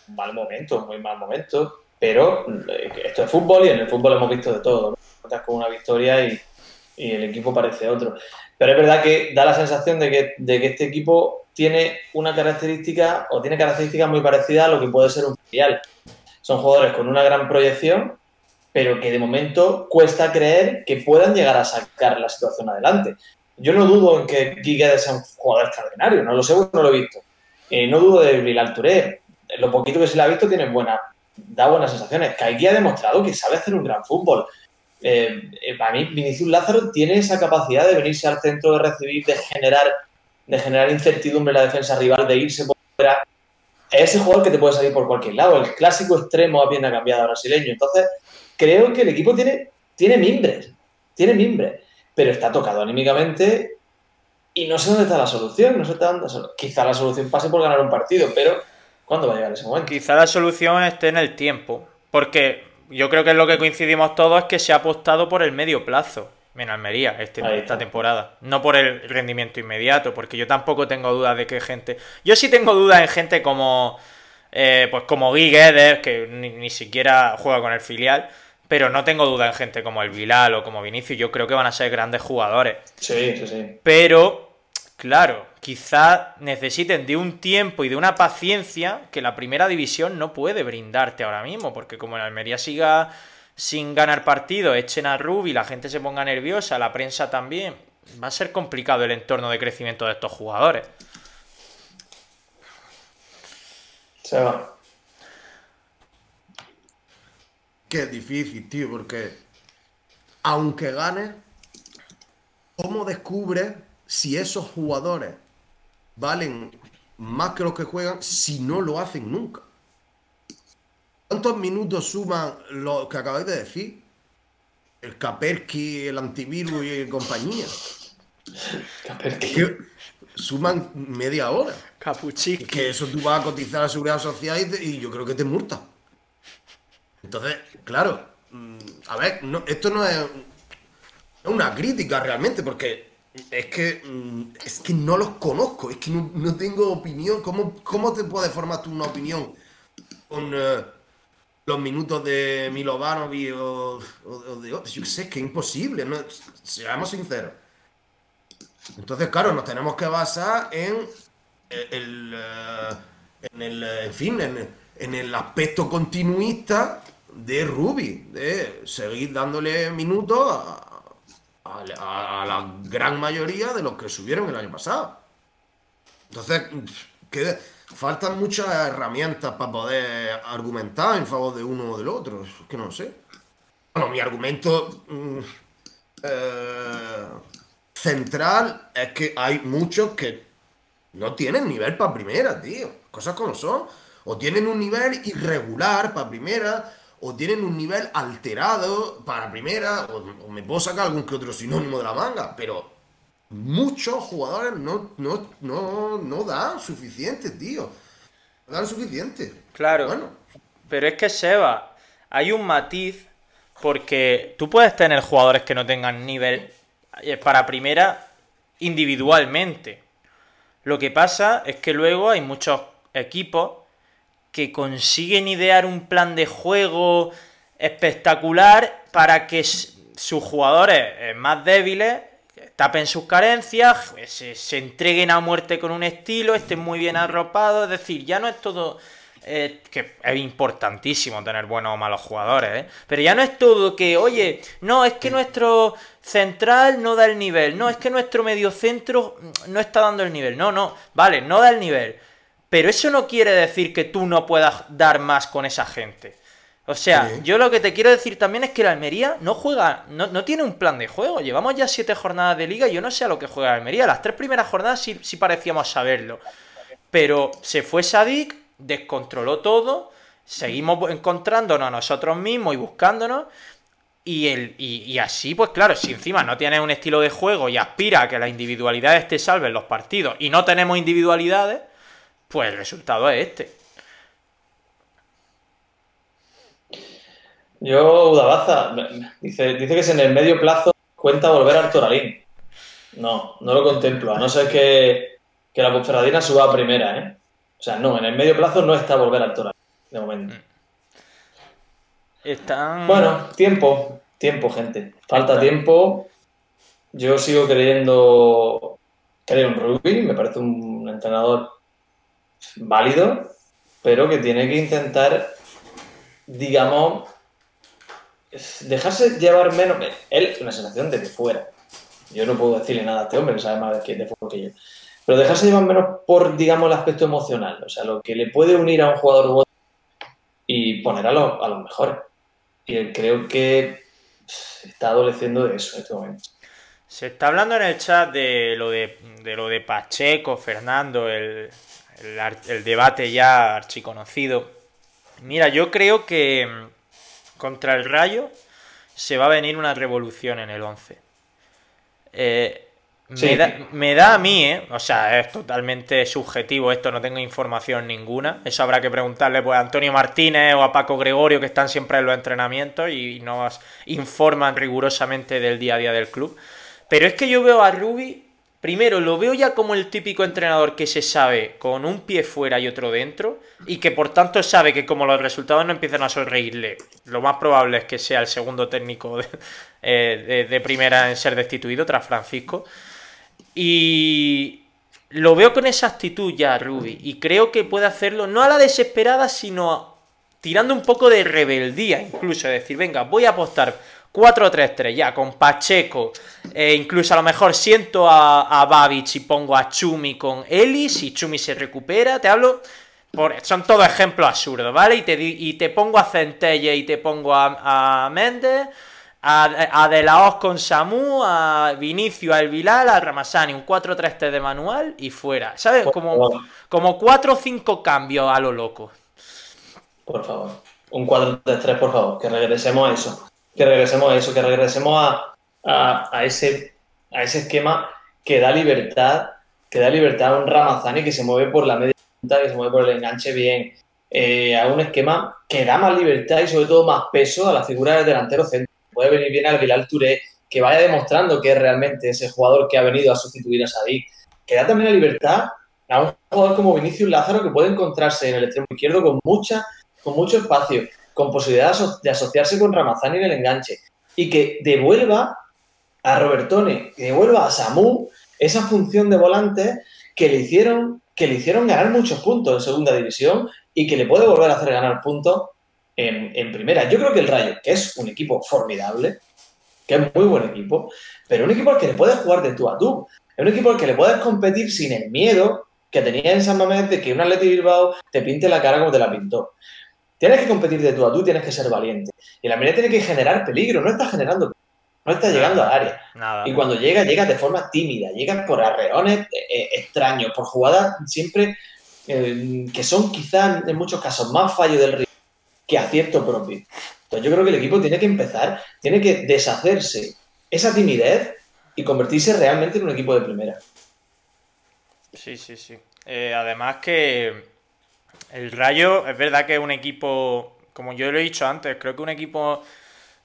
un mal momento, muy mal momento, pero eh, esto es fútbol y en el fútbol hemos visto de todo. ¿no? con una victoria y, y el equipo parece otro. Pero es verdad que da la sensación de que, de que este equipo tiene una característica o tiene características muy parecidas a lo que puede ser un filial. Son jugadores con una gran proyección, pero que de momento cuesta creer que puedan llegar a sacar la situación adelante. Yo no dudo en que Guiguedes sea un jugador extraordinario, no lo sé, no lo he visto. Eh, no dudo de Bilal Touré. Lo poquito que se le ha visto tiene buena, da buenas sensaciones. Kaiki ha demostrado que sabe hacer un gran fútbol. Eh, eh, para mí, Vinicius Lázaro tiene esa capacidad de venirse al centro, de recibir, de generar de generar incertidumbre en la defensa rival, de irse por fuera. Es ese jugador que te puede salir por cualquier lado, el clásico extremo a pierna cambiada brasileño. Entonces, creo que el equipo tiene, tiene mimbres, tiene mimbres, pero está tocado anímicamente y no sé dónde está la solución. No sé dónde Quizá la solución pase por ganar un partido, pero ¿cuándo va a llegar ese momento? Quizá la solución esté en el tiempo, porque yo creo que es lo que coincidimos todos es que se ha apostado por el medio plazo en Almería este, esta temporada. No por el rendimiento inmediato, porque yo tampoco tengo dudas de que gente. Yo sí tengo dudas en gente como. Eh, pues como Guy que ni, siquiera juega con el filial. Pero no tengo duda en gente como el Vilal o como Vinicius. Yo creo que van a ser grandes jugadores. Sí, sí, sí. Pero, claro, quizás necesiten de un tiempo y de una paciencia que la primera división no puede brindarte ahora mismo. Porque como en Almería siga sin ganar partido, echen a Rubi, la gente se ponga nerviosa, la prensa también. Va a ser complicado el entorno de crecimiento de estos jugadores. Se va. Que es difícil, tío, porque aunque gane, ¿cómo descubre si esos jugadores valen más que los que juegan si no lo hacen nunca? ¿Cuántos minutos suman lo que acabáis de decir? El Kapersky, el antivirus y compañía. Suman media hora. Capuchique. Que eso tú vas a cotizar a la seguridad social y, te- y yo creo que te multa. Entonces, claro, mm, a ver, no- esto no es, no es una crítica realmente, porque es que mm, es que no los conozco, es que no, no tengo opinión. ¿Cómo, ¿Cómo te puedes formar tú una opinión con eh, los minutos de Milovanovic o, o- o de otros? Yo qué sé, es que es imposible, ¿no? seamos sinceros. Entonces, claro, nos tenemos que basar en el, eh, en el, eh, en fin, en, en el aspecto continuista de Ruby, de seguir dándole minutos a, a- a- la gran mayoría de los que subieron el año pasado. Entonces, que faltan muchas herramientas para poder argumentar en favor de uno o del otro. Es que no sé. Bueno, mi argumento mm, eh, central es que hay muchos que no tienen nivel para primera, tío. Cosas como son. O tienen un nivel irregular para primera, o tienen un nivel alterado para primera, o, o me puedo sacar algún que otro sinónimo de la manga, pero muchos jugadores no, no, no, no dan suficiente, tío. No dan suficiente. Claro. Bueno, Pero es que Seba, hay un matiz porque tú puedes tener jugadores que no tengan nivel eh, para primera individualmente. Lo que pasa es que luego hay muchos equipos que consiguen idear un plan de juego espectacular para que sus jugadores eh, más débiles tapen sus carencias, se, se entreguen a muerte con un estilo, estén muy bien arropados, es decir, ya no es todo... eh, que es importantísimo tener buenos o malos jugadores, ¿eh? pero ya no es todo que, oye, no, es que nuestro central no da el nivel, no, es que nuestro mediocentro no está dando el nivel, no, no, vale, no da el nivel, pero eso no quiere decir que tú no puedas dar más con esa gente. O sea, Sí. yo lo que te quiero decir también es que la Almería no juega, no, no tiene un plan de juego. Llevamos ya siete jornadas de liga y yo no sé a lo que juega la Almería. Las tres primeras jornadas sí, sí parecíamos saberlo. Pero se fue Sadik, descontroló todo, seguimos encontrándonos a nosotros mismos y buscándonos. Y, el, y, y así, pues claro, si encima no tienes un estilo de juego y aspira a que las individualidades te salven los partidos y no tenemos individualidades, pues el resultado es este. Yo, Udabaza, dice, dice que si en el medio plazo cuenta volver a Toralín. No, no lo contemplo, a no ser que, que la Ponferradina suba a primera, ¿eh? O sea, no, en el medio plazo no está volver a Toralín, de momento. Están. Bueno, tiempo, tiempo, gente. Falta tiempo. Yo sigo creyendo, creo en Rugby, me parece un entrenador válido, pero que tiene que intentar, digamos, dejarse llevar menos. Él, una sensación de que fuera. Yo no puedo decirle nada a este hombre, que sabe más de, fútbol que yo. Pero dejarse llevar menos por, digamos, el aspecto emocional. O sea, lo que le puede unir a un jugador u otro y poner a, los- a. Y él creo que está adoleciendo de eso en este momento. Se está hablando en el chat de lo de, lo de Pacheco, Fernando, el, el el debate ya archiconocido. Mira, yo creo que contra el Rayo se va a venir una revolución en el 11. Eh, Sí. me, da, me da a mí, ¿eh? O sea, es totalmente subjetivo esto, no tengo información ninguna. Eso habrá que preguntarle pues, a Antonio Martínez o a Paco Gregorio, que están siempre en los entrenamientos y nos informan rigurosamente del día a día del club. Pero es que yo veo a Rubi, primero lo veo ya como el típico entrenador que se sabe con un pie fuera y otro dentro, y que por tanto sabe que como los resultados no empiezan a sonreírle, lo más probable es que sea el segundo técnico de, <laughs> eh, primera en ser destituido tras Francisco. Y lo veo con esa actitud ya, Rubi, y creo que puede hacerlo no a la desesperada, sino tirando un poco de rebeldía, incluso, es decir, venga, voy a apostar 4-3-3 ya, con Pacheco, e incluso a lo mejor siento a, a Babich y pongo a Chumi con Eli, si Chumi se recupera, te hablo... Por, son todos ejemplos absurdos, ¿vale? Y te, y te pongo a Centelle y te pongo a, a Méndez, a, a De La Hoz con Samu, a Vinicio, a El Vilal, a Ramasani, un 4-3-3 de manual y fuera. ¿Sabes? Como, como 4 o 5 cambios a lo loco. Por favor. Un 4-3-3, por favor. Que regresemos a eso. Que regresemos a eso. Que regresemos a, a, ese, a ese esquema que da libertad. Que da libertad a un Ramazani que se mueve por la media punta, que se mueve por el enganche bien. Eh, a un esquema que da más libertad y sobre todo más peso a la figura del delantero centro puede venir bien al Bilal Touré, que vaya demostrando que es realmente ese jugador que ha venido a sustituir a Sadik, que da también la libertad a un jugador como Vinicius Lázaro que puede encontrarse en el extremo izquierdo con, mucha, con mucho espacio, con posibilidad de asociarse con Ramazani en el enganche y que devuelva a Robertone, que devuelva a Samu esa función de volante que le hicieron que le hicieron ganar muchos puntos en segunda división y que le puede volver a hacer ganar puntos en, primera. Yo creo que el Rayo, que es un equipo formidable, que es muy buen equipo, pero un equipo al que le puedes jugar de tú a tú. Es un equipo al que le puedes competir sin el miedo que tenía en San Mamés de que un Atleti Bilbao te pinte la cara como te la pintó. Tienes que competir de tú a tú, tienes que ser valiente. Y la Almería tiene que generar peligro, no está generando no está llegando al área. y cuando llega, llega de forma tímida, llega por arreones eh, eh, extraños, por jugadas siempre eh, que son quizás en muchos casos más fallo del río que acierto propio. Entonces yo creo que el equipo tiene que empezar, tiene que deshacerse esa timidez y convertirse realmente en un equipo de primera. Sí, sí, sí. Eh, además que el Rayo es verdad que es un equipo, como yo lo he dicho antes, creo que un equipo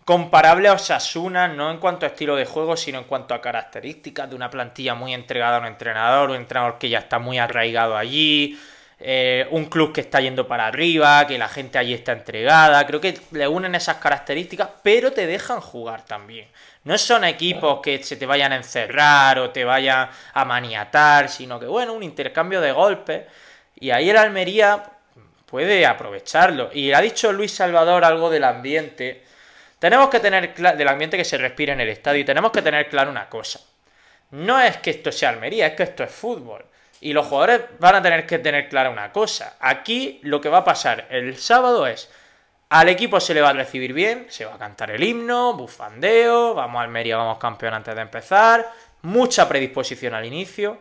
comparable a Osasuna, no en cuanto a estilo de juego, sino en cuanto a características de una plantilla muy entregada a un entrenador, un entrenador que ya está muy arraigado allí, eh, un club que está yendo para arriba, que la gente allí está entregada. Creo que le unen esas características, pero te dejan jugar también. No son equipos que se te vayan a encerrar o te vayan a maniatar, sino que, bueno, un intercambio de golpes. Y ahí el Almería puede aprovecharlo. Y ha dicho Luis Salvador algo del ambiente. Tenemos que tener del ambiente que se respira en el estadio y tenemos que tener claro una cosa. No es que esto sea Almería, es que esto es fútbol. Y los jugadores van a tener que tener clara una cosa. Aquí lo que va a pasar el sábado es, al equipo se le va a recibir bien, se va a cantar el himno, bufandeo, vamos a Almería, vamos campeón antes de empezar, mucha predisposición al inicio.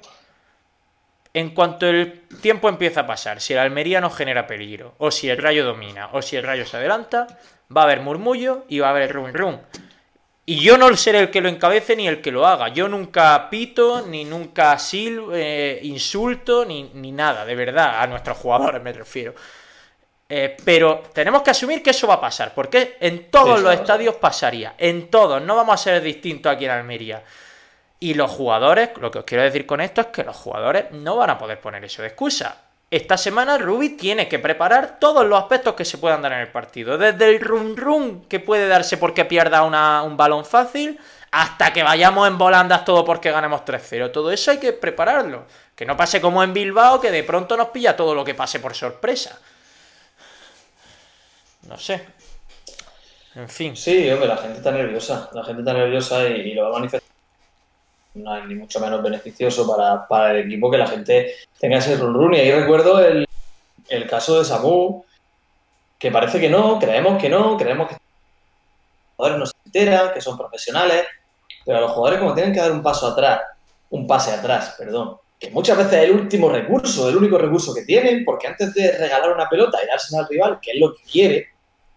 En cuanto el tiempo empieza a pasar, si el Almería no genera peligro, o si el Rayo domina, o si el Rayo se adelanta, va a haber murmullo y va a haber rum rum. Y yo no seré el que lo encabece ni el que lo haga. Yo nunca pito, ni nunca sil, eh, insulto, ni, ni, nada, de verdad, a nuestros jugadores me refiero. Eh, pero tenemos que asumir que eso va a pasar, porque en todos los estadios pasaría, en todos, no vamos a ser distintos aquí en Almería. Y los jugadores, lo que os quiero decir con esto es que los jugadores no van a poder poner eso de excusa. Esta semana Ruby tiene que preparar todos los aspectos que se puedan dar en el partido. Desde el run run que puede darse porque pierda un balón fácil, hasta que vayamos en volandas todo porque ganemos 3-0. Todo eso hay que prepararlo. Que no pase como en Bilbao, que de pronto nos pilla todo lo que pase por sorpresa. No sé. En fin. Sí, hombre, la gente está nerviosa. La gente está nerviosa y, y lo va a manifestar no hay ni mucho menos beneficioso para, el equipo que la gente tenga ese run run. Y ahí recuerdo el, caso de Samu, que parece que no, creemos que no, creemos que los jugadores no se enteran, que son profesionales, pero los jugadores como tienen que dar un paso atrás, un pase atrás, perdón, que muchas veces es el último recurso, el único recurso que tienen, porque antes de regalar una pelota y dársela al rival, que es lo que quiere,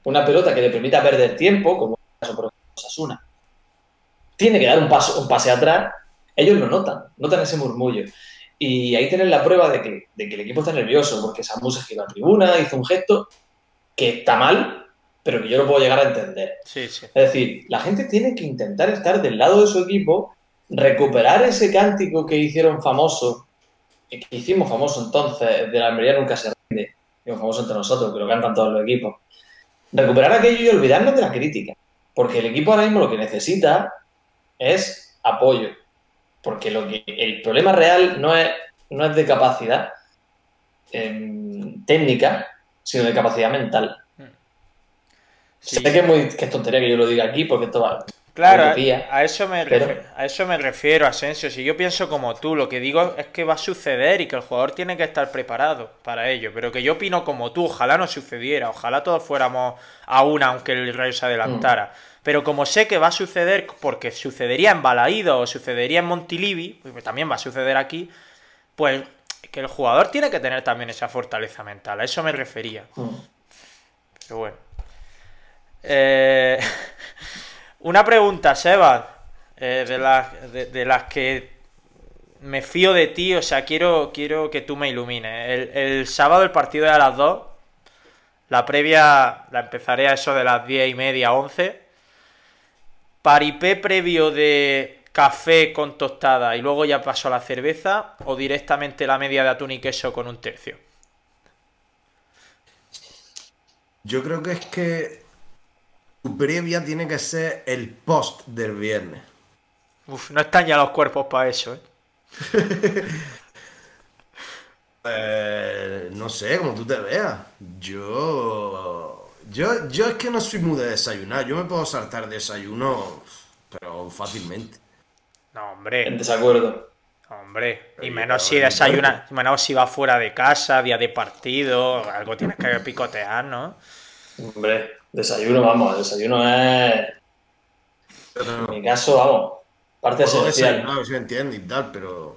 una pelota que le permita perder tiempo, como en el caso por ejemplo Sasuna, tiene que dar un paso, un pase atrás ellos lo notan, notan ese murmullo. Y ahí tienen la prueba de que, el equipo está nervioso, porque Samu se giró a tribuna, hizo un gesto que está mal, pero que yo no puedo llegar a entender. Es decir, la gente tiene que intentar estar del lado de su equipo, recuperar ese cántico que hicieron famoso, que hicimos famoso entonces, de la Almería nunca se rinde, hicimos famoso entre nosotros, que lo cantan todos los equipos. Recuperar aquello y olvidarnos de la crítica, porque el equipo ahora mismo lo que necesita es apoyo porque lo que, el problema real no es, no es de capacidad em, técnica, sino de capacidad mental. Sé que es, muy, que es tontería que yo lo diga aquí porque esto va. Claro, a, eso me refiero, a eso me refiero, Asensio. Si yo pienso como tú, lo que digo es que va a suceder y que el jugador tiene que estar preparado para ello. Pero que yo opino como tú, ojalá no sucediera, ojalá todos fuéramos a una, aunque el Rayo se adelantara. Mm. Pero como sé que va a suceder, porque sucedería en Balaído o sucedería en Montilivi, pues también va a suceder aquí, pues que el jugador tiene que tener también esa fortaleza mental. A eso me refería. Mm. Pero bueno. Eh. <laughs> Una pregunta, Seba, eh, de, las, de, las que me fío de ti, o sea, quiero, quiero que tú me ilumines. El, sábado el partido es a las 2, la previa la empezaré a eso de las 10 y media, 11. Paripé previo de café con tostada y luego ya paso a la cerveza o directamente la media de atún y queso con un tercio. Yo creo que es que tu previa tiene que ser el post del viernes. Uf, no están ya los cuerpos para eso, ¿eh? <laughs> eh no sé, como tú te veas. Yo, yo. Yo es que no soy muy de desayunar. Yo me puedo saltar desayuno, pero fácilmente. No, hombre. En desacuerdo. Hombre, y menos si desayuna, menos si va fuera de casa, día de partido, algo tienes que picotear, ¿no? Hombre. Desayuno, vamos, desayuno es. En mi caso, vamos, parte esencial. Claro, se entiende y tal, pero.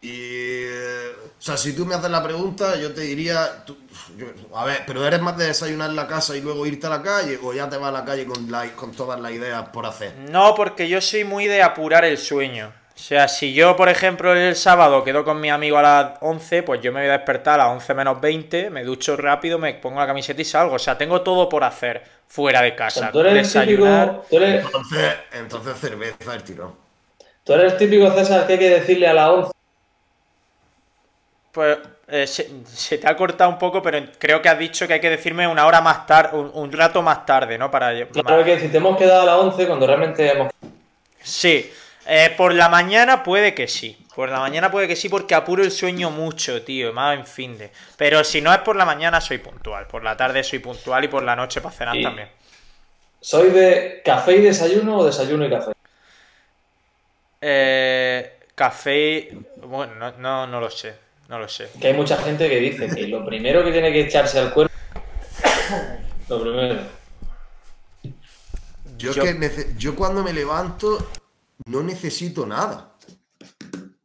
Y. O sea, si tú me haces la pregunta, yo te diría. A ver, pero eres más de desayunar en la casa y luego irte a la calle, o ya te vas a la calle con, con todas las ideas por hacer. No, porque yo soy muy de apurar el sueño. O sea, si yo, por ejemplo, el sábado quedo con mi amigo a las 11, pues yo me voy a despertar a las 11 menos 20, me ducho rápido, me pongo la camiseta y salgo. O sea, tengo todo por hacer fuera de casa. ¿tú eres Desayunar. entonces, entonces, cerveza el tirón. Tú eres el típico César que hay que decirle a las 11. Pues eh, se, te ha cortado un poco, pero creo que has dicho que hay que decirme una hora más tarde, un, rato más tarde, ¿no? Para, claro que si te hemos quedado a las 11 cuando realmente hemos... Sí, eh, por la mañana puede que sí. Por la mañana puede que sí porque apuro el sueño mucho, tío. Más en fin de. Pero si no es por la mañana, soy puntual. Por la tarde soy puntual y por la noche para cenar también. ¿Soy de café y desayuno o desayuno y café? Eh, café. Bueno, no, no, no lo sé. No lo sé. Que hay mucha gente que dice que lo primero que tiene que echarse al cuerpo. <coughs> lo primero. Yo, que yo cuando me levanto no necesito nada.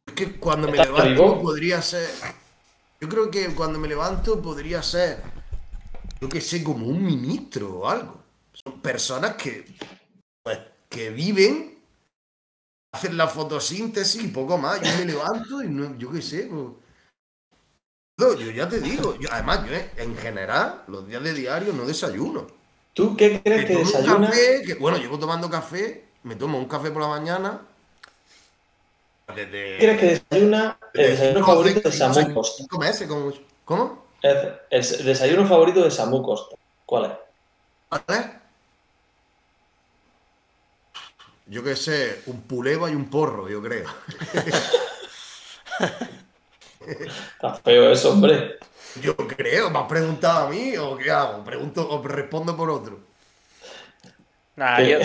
Es que cuando me levanto podría ser. Yo creo que cuando me levanto podría ser. Yo que sé, como un ministro o algo. Son personas que. Pues, que viven, hacen la fotosíntesis y poco más. Yo me levanto y no, yo qué sé. Pues, yo ya te digo, además, yo en general, los días de diario no desayuno. ¿Tú qué crees que desayunas? bueno, llevo tomando café me tomo un café por la mañana. Desde, ¿Quieres que desayuna el desayuno favorito de Samu Costa? ¿Cómo? El, desayuno favorito de Samu Costa. ¿Cuál es? ¿Cuál es? Yo qué sé, un puleva y un porro, yo creo. <laughs> <laughs> Está feo eso, hombre. Yo creo, ¿me has preguntado a mí o qué hago? ¿Pregunto o respondo por otro? Nada, yo,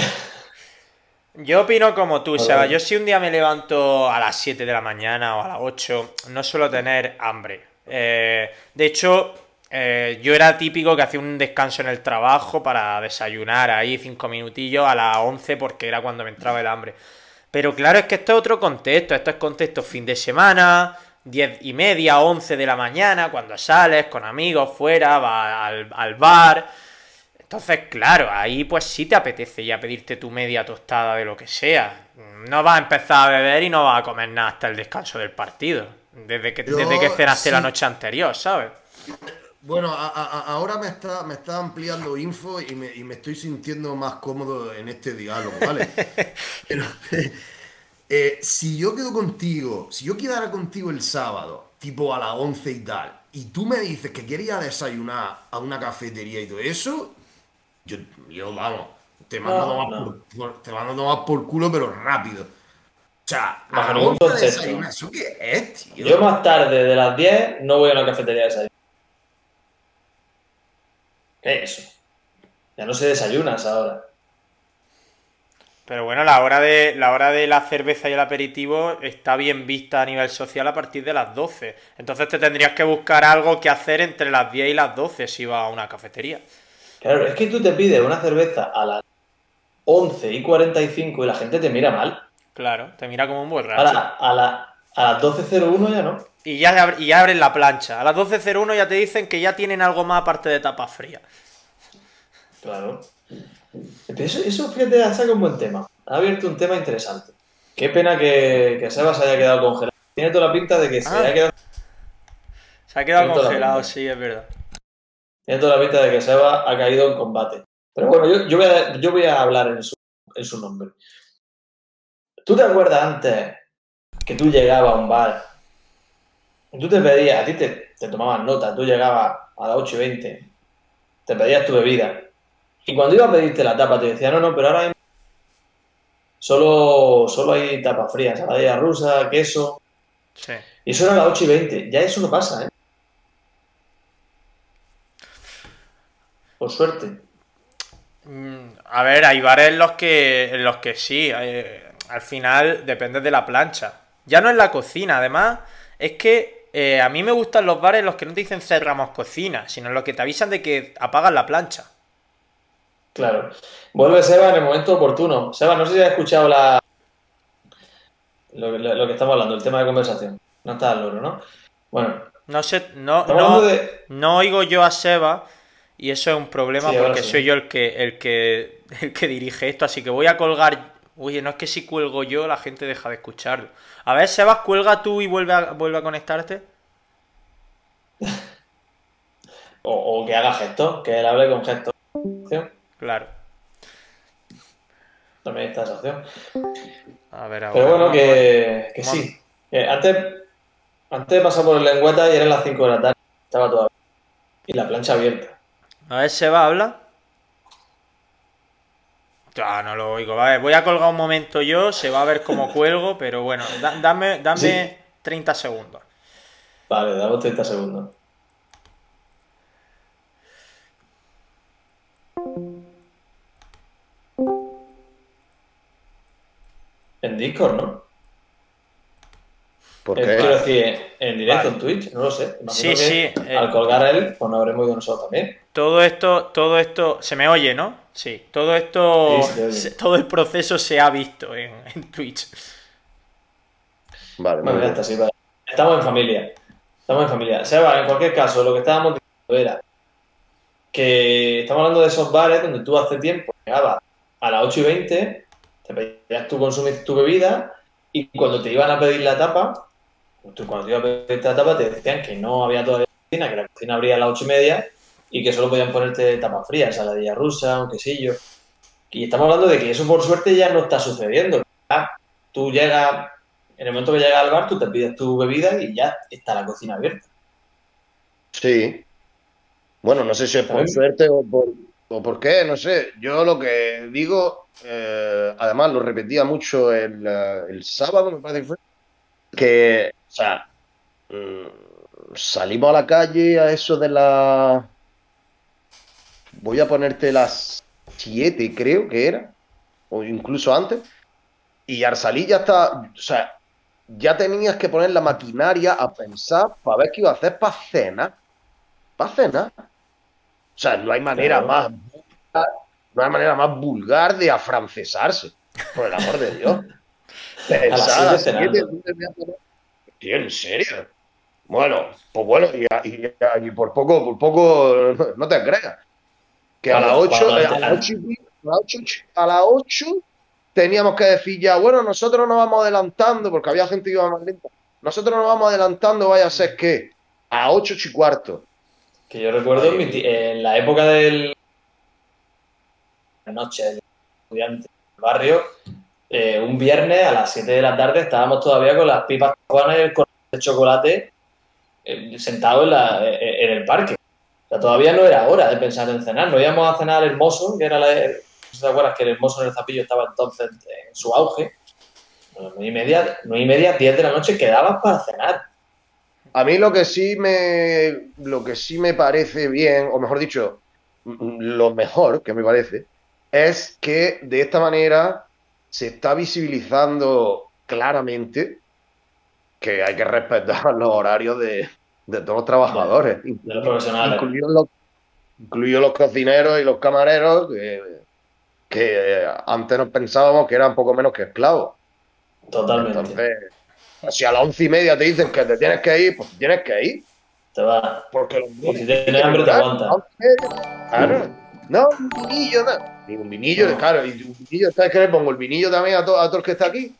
yo opino como tú, Seba. Yo si un día me levanto a las 7 de la mañana o a las 8, no suelo tener hambre. Eh, de hecho, eh, yo era típico que hacía un descanso en el trabajo para desayunar ahí 5 minutillos a las 11 porque era cuando me entraba el hambre. Pero claro, es que esto es otro contexto. Esto es contexto fin de semana, 10 y media, 11 de la mañana, cuando sales con amigos fuera, vas al, al bar entonces, claro, ahí pues sí te apetece ya pedirte tu media tostada de lo que sea. No vas a empezar a beber y no vas a comer nada hasta el descanso del partido. Desde que, desde que cenaste la noche anterior, ¿sabes? Bueno, ahora me está, me está ampliando info y me, estoy sintiendo más cómodo en este diálogo, ¿vale? <laughs> Pero, eh, si yo quedo contigo, si yo quedara contigo el sábado, tipo a las 11 y tal, y tú me dices que querías desayunar a una cafetería y todo eso, yo, yo vamos, te mando, Por, te mando tomar por culo, pero rápido. O sea, a de ¿eso qué es, tío? Yo más tarde de las 10 no voy a una cafetería de desayuno. ¿Qué es eso? Ya no se desayuna a esa hora. Pero bueno, la hora de la hora de la cerveza y el aperitivo está bien vista a nivel social a partir de las 12. Entonces te tendrías que buscar algo que hacer entre las 10 y las 12 si vas a una cafetería. Claro, es que tú te pides una cerveza a las 11 y 45 y la gente te mira mal. Claro, te mira como un borracho. A, la- a, la- a las 12.01 ya no. Y ya, y ya abren la plancha. A las 12.01 ya te dicen que ya tienen algo más aparte de tapas frías. Claro. Pero eso, eso, fíjate, ha sacado un buen tema. Ha abierto un tema interesante. Qué pena que, que Sebas haya quedado congelado. Tiene toda la pinta de que se Ah. haya quedado. Se ha quedado Tiene congelado, sí, es verdad. Tiene toda la pinta de que Sebas ha caído en combate. Pero bueno, yo, yo, voy, a, yo voy a hablar en su, en su nombre. ¿Tú te acuerdas antes que tú llegabas a un bar? Tú te pedías, a ti te, te tomaban nota, tú llegabas a las 8 y 20, te pedías tu bebida. Y cuando ibas a pedirte la tapa te decía, no, no, pero ahora solo, solo hay tapas frías, ensaladilla rusa, queso. Sí. Y eso era a las 8 y 20. Ya eso no pasa, ¿eh? Por suerte. Mm, A ver, hay bares en los que, en los que sí. eh, al final depende de la plancha. Ya no es la cocina, además, es que eh, a mí me gustan los bares en los que no te dicen cerramos cocina, sino en los que te avisan de que apagan la plancha. Claro. Vuelve Seba en el momento oportuno. Seba, no sé si has escuchado la... lo, lo- lo que estamos hablando, el tema de conversación. No está al loro, ¿no? Bueno, No sé, no, no, de... no oigo yo a Seba y eso es un problema Sí, porque sí. soy yo el que, el que <laughs> el que dirige esto, así que voy a colgar. Oye, no es que si cuelgo yo la gente deja de escucharlo. A ver, Sebas, cuelga tú y vuelve a, vuelve a conectarte. <laughs> O, o que haga gestos, que él hable con gestos. Opción. Claro. También está esa opción. A ver ahora. Pero bueno, vamos. que, que Vamos. sí. Eh, antes, antes de pasar por el lengüeta y eran las 5 de la tarde. Estaba todavía. Y la plancha abierta. A ver, Seba, habla. Ah, no lo oigo. Vale, voy a colgar un momento yo, se va a ver cómo <laughs> cuelgo, pero bueno, da- dame, dame Sí. 30 segundos. Vale, damos 30 segundos. En Discord, ¿no? ¿Por Eh, qué? Quiero decir, en directo, Vale. en Twitch, no lo sé. Imagino Sí, que sí, eh. Al colgar a él, pues no habremos ido nosotros también. Todo esto, todo esto, se me oye, ¿no? Sí, todo esto, Sí, se todo el proceso se ha visto en, <laughs> en Twitch. Vale, Bueno, está, sí, vale. Estamos en familia. Estamos en familia. Seba, en cualquier caso, lo que estábamos diciendo era que estamos hablando de esos bares donde tú hace tiempo llegabas a las 8 y 20, te pedías tu consumir tu bebida y cuando te iban a pedir la tapa, tú cuando te iban a pedir la tapa te decían que no había todavía cocina, que la cocina abría a las 8 y media y que solo podían ponerte tapas frías, ensaladilla rusa, un quesillo. Y estamos hablando de que eso por suerte ya no está sucediendo. Ya Tú llegas, en el momento que llegas al bar, tú te pides tu bebida y ya está la cocina abierta. Sí. Bueno, no sé si es por ¿Sabes? suerte o por, o por qué, no sé. Yo lo que digo, eh, además lo repetía mucho el, eh, el sábado, me parece que fue, que, o sea, mm, salimos a la calle a eso de la... Voy a ponerte las 7, creo que era, o incluso antes, y al salir ya está, o sea, ya tenías que poner la maquinaria a pensar para ver qué iba a hacer para cenar. Para cenar. O sea, no hay manera Claro. más no hay manera más vulgar de afrancesarse. Por el amor de Dios. <laughs> Tío, ¿en serio? Bueno, pues bueno, y, y- y por poco, por poco, no, no te creas. Que a las Cuando- 8, cuando a las 8, a las 8, a las 8 teníamos que decir ya, bueno, nosotros nos vamos adelantando, porque había gente que iba más lenta. Nosotros nos vamos adelantando, vaya a ser que a 8 y cuarto. Que yo recuerdo en, mi ti- en la época del. Noche del estudiante del barrio, eh, un viernes a las 7 de la tarde estábamos todavía con las pipas cubanas y el de chocolate eh, sentados en, la- eh, en el parque. O sea, todavía no era hora de pensar en cenar. No íbamos a cenar al hermoso, que era la. No sé si te acuerdas que el hermoso en el zapillo estaba entonces en su auge. Bueno, nueve y media, nueve y media, 10 de la noche quedabas para cenar. A mí lo que sí me, lo que sí me parece bien, o mejor dicho, lo mejor, que me parece, es que de esta manera se está visibilizando claramente que hay que respetar <laughs> los horarios de, de todos los trabajadores, De los profesionales. incluidos los, incluidos los cocineros y los camareros, que, que antes nos pensábamos que eran poco menos que esclavos. Totalmente. Entonces, si a las once y media te dicen que te tienes que ir, pues tienes que ir. Te va. Porque los Pues si tienes hambre, te aguanta. Claro. No, un vinillo, no. Un vinillo, claro. Y un vinillo, ¿sabes qué le pongo? El vinillo también a, to- a todo el que está aquí.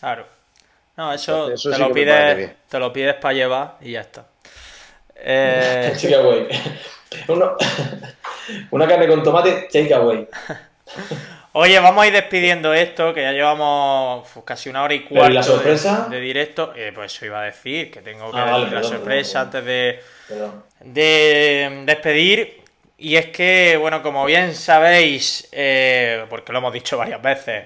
Claro. No, eso, Entonces, eso te, sí lo pides, te lo pides para llevar y ya está. <laughs> Eh, Takeaway. Uno- Una carne con tomate, takeaway. oye, vamos a ir despidiendo esto, que ya llevamos uf, casi una hora y Pero, ¿y cuarto la sorpresa? De, de directo. Eh, pues eso iba a decir, que tengo que Ah, vale, decir la perdón, sorpresa perdón, antes de, de despedir. Y es que, bueno, como bien sabéis, eh, porque lo hemos dicho varias veces,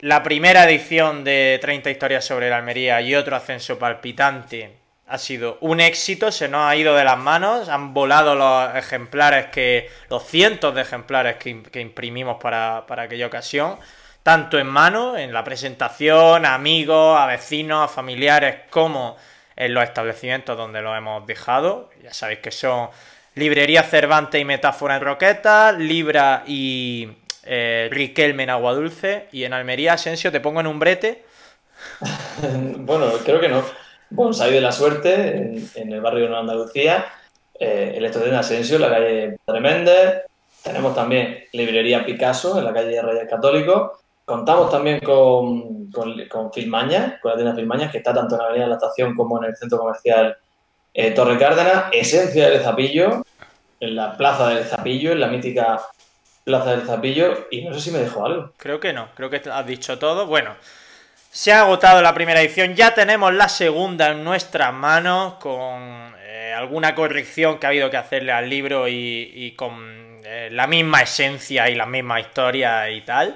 la primera edición de 30 historias sobre la Almería y otro ascenso palpitante ha sido un éxito, se nos ha ido de las manos, han volado los ejemplares que, los cientos de ejemplares que, im- que imprimimos para, para aquella ocasión, tanto en mano, en la presentación, a amigos, a vecinos, a familiares, como en los establecimientos donde lo hemos dejado. Ya sabéis que son Librería Cervantes y Metáfora en Roqueta, Libra y eh, Riquelme en Agua Dulce, y en Almería, Asensio, te pongo en un brete. <laughs> Bueno, creo que no. Bonsai de la Suerte, en, el barrio de Nueva Andalucía. Eh, el estudiante de Asensio, en la calle Padre Méndez. Tenemos también Librería Picasso, en la calle Reyes Católicos. Contamos también con, con, con Filmañas, con la tienda Filmañas, que está tanto en la Avenida de la Estación como en el centro comercial eh, Torre Cárdenas. Esencia del Zapillo, en la Plaza del Zapillo, en la mítica Plaza del Zapillo. Y no sé si me dejó algo. Creo que no, creo que has dicho todo. Bueno, se ha agotado la primera edición, ya tenemos la segunda en nuestras manos con eh, alguna corrección que ha habido que hacerle al libro y, con eh, la misma esencia y la misma historia y tal.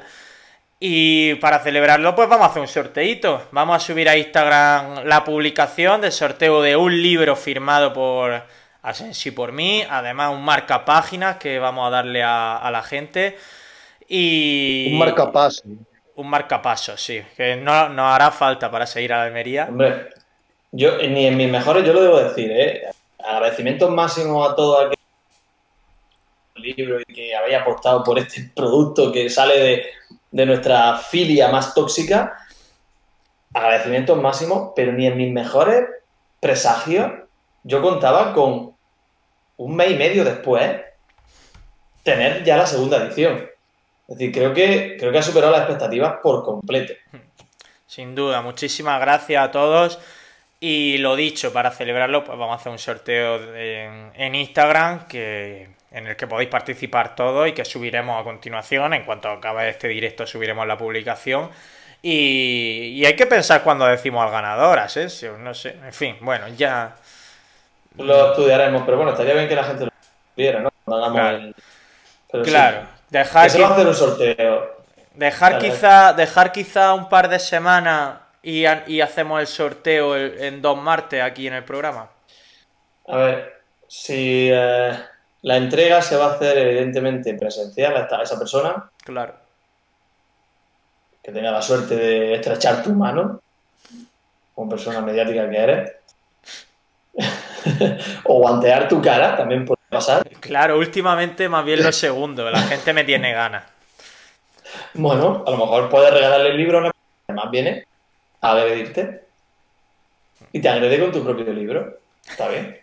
Y para celebrarlo, pues vamos a hacer un sorteito. Vamos a subir a Instagram la publicación del sorteo de un libro firmado por Asensi por mí. Además, un marca páginas que vamos a darle a, a la gente. Y. Un marcapaso. Un marcapaso, sí. Que no nos hará falta para seguir a la Almería. Hombre, yo ni en mis mejores, yo lo debo decir, ¿eh? Agradecimientos máximos a todo aquel libro y que habéis apostado por este producto que sale de, de nuestra filia más tóxica. Agradecimientos máximos, pero ni en mis mejores presagios yo contaba con un mes y medio después tener ya la segunda edición. Es decir, creo que, creo que ha superado las expectativas por completo. Sin duda, muchísimas gracias a todos. Y lo dicho, para celebrarlo, pues vamos a hacer un sorteo en, en Instagram que, en el que podéis participar todos y que subiremos a continuación. En cuanto acabe este directo, subiremos la publicación. Y, y hay que pensar cuando decimos al ganador, Asensio. No sé, en fin, bueno, ya. Lo estudiaremos, pero bueno, estaría bien que la gente lo viera, ¿no? Cuando hagamos Claro. el- pero sí. Claro, Que dejar, se va a qui- hacer un sorteo. dejar, Vale. quizá, dejar quizá un par de semanas y, ha- y hacemos el sorteo el- en dos martes aquí en el programa. A ver, si eh, la entrega se va a hacer evidentemente presencial a esa persona, Claro. que tenga la suerte de estrechar tu mano, como persona mediática que eres, <laughs> o guantear tu cara, también puede pasar. Claro, últimamente más bien lo segundo, la gente me tiene ganas. Bueno, a lo mejor puedes regalarle el libro a una persona que además viene a agredirte y te agrede con tu propio libro. Está bien.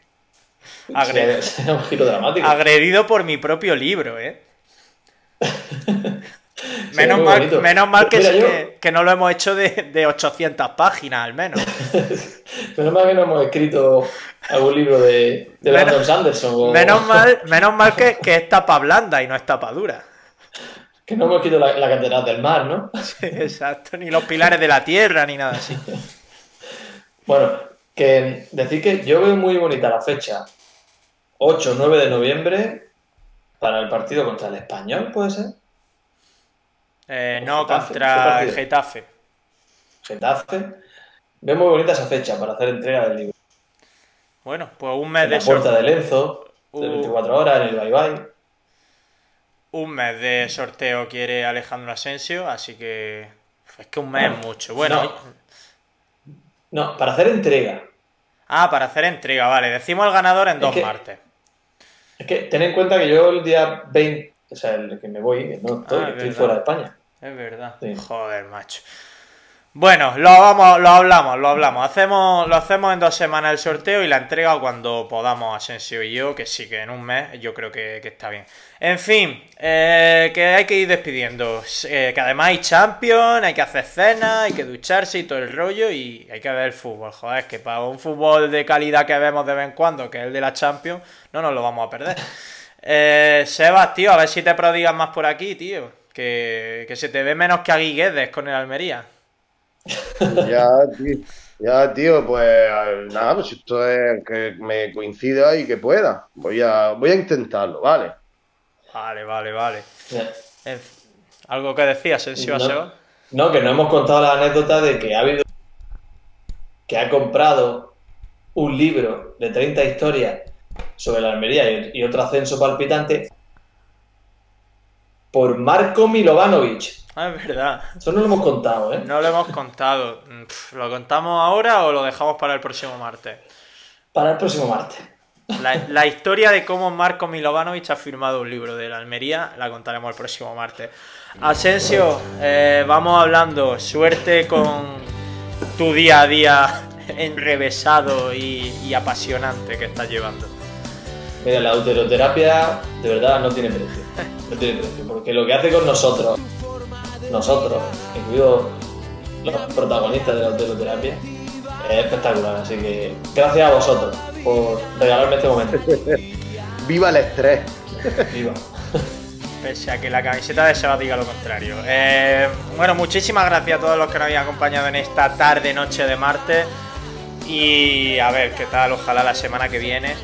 Un giro dramático. Agredido por mi propio libro, ¿eh? <laughs> Menos mal, menos mal que, Mira, yo- que, que no lo hemos hecho de, de 800 páginas al menos. <laughs> Menos mal que no hemos escrito algún libro de, de Menos- Brandon Sanderson o Menos <laughs> mal, menos mal que, que es tapa blanda y no es tapa dura. que no hemos escrito la, la catedral del mar, ¿no? Sí, exacto, ni los pilares de la tierra ni nada así. Bueno, que decir que yo veo muy bonita la fecha 8 9 de noviembre para el partido contra el Español, ¿puede ser? Eh, no, Getafe, ¿qué contra el? Getafe. Getafe. Veo muy bonita esa fecha para hacer entrega del libro. Bueno, pues un mes En de la puerta sorteo. de Lenzo, de Uh. 24 horas, en el Bye Bye. un mes de sorteo quiere Alejandro Asensio, así que es que un mes es mucho. Bueno, No, para hacer entrega. ah, para hacer entrega, vale. Decimos el ganador en Es dos que- martes. Es que ten en cuenta que yo el día 20, o sea, el que me voy, no estoy, Ah, es estoy fuera de España. Es verdad. Sí. Joder, macho. Bueno, lo vamos, lo hablamos, lo hablamos. Hacemos, lo hacemos en dos semanas el sorteo y la entrega cuando podamos Asensio y yo, que sí, que en un mes yo creo que, está bien. En fin, eh, que hay que ir despidiendo. Eh, que además hay Champions, hay que hacer cena, hay que ducharse y todo el rollo y hay que ver el fútbol. Joder, es que para un fútbol de calidad que vemos de vez en cuando, que es el de la Champions, no nos lo vamos a perder. Eh, Sebas, tío, a ver si te prodigas más por aquí, tío. Que, que se te ve menos que a Guiguedes con el Almería. Ya, tío. Ya, tío, pues nada, pues esto es que me coincida y que pueda. Voy a, voy a intentarlo, ¿vale? Vale, vale, vale. ¿Algo que decías, Asensio, a No. Sebas? No, que no hemos contado la anécdota de que ha habido que ha comprado un libro de 30 historias sobre la Almería y, y otro ascenso palpitante por Marco Milovanovic. <laughs> Ah, es verdad. Eso no lo hemos contado, ¿eh? No lo hemos contado. Mm, ¿Lo contamos ahora o lo dejamos para el próximo martes? Para el próximo martes. La, la historia de cómo Marco Milovanovic ha firmado un libro de la Almería la contaremos el próximo martes. Asensio, eh, vamos hablando. Suerte con tu día a día <laughs> enrevesado y, y apasionante que estás llevando. Mira, la autoterapia de verdad no tiene precio. No tiene precio. Porque lo que hace con nosotros, nosotros, incluidos los protagonistas de la autoterapia, es espectacular. Así que gracias a vosotros por regalarme este momento. <laughs> ¡Viva el estrés! Viva. <laughs> Pese a que la camiseta de Seba diga lo contrario. Eh, bueno, muchísimas gracias a todos los que nos habían acompañado en esta tarde, noche de martes. Y a ver qué tal, ojalá la semana que viene.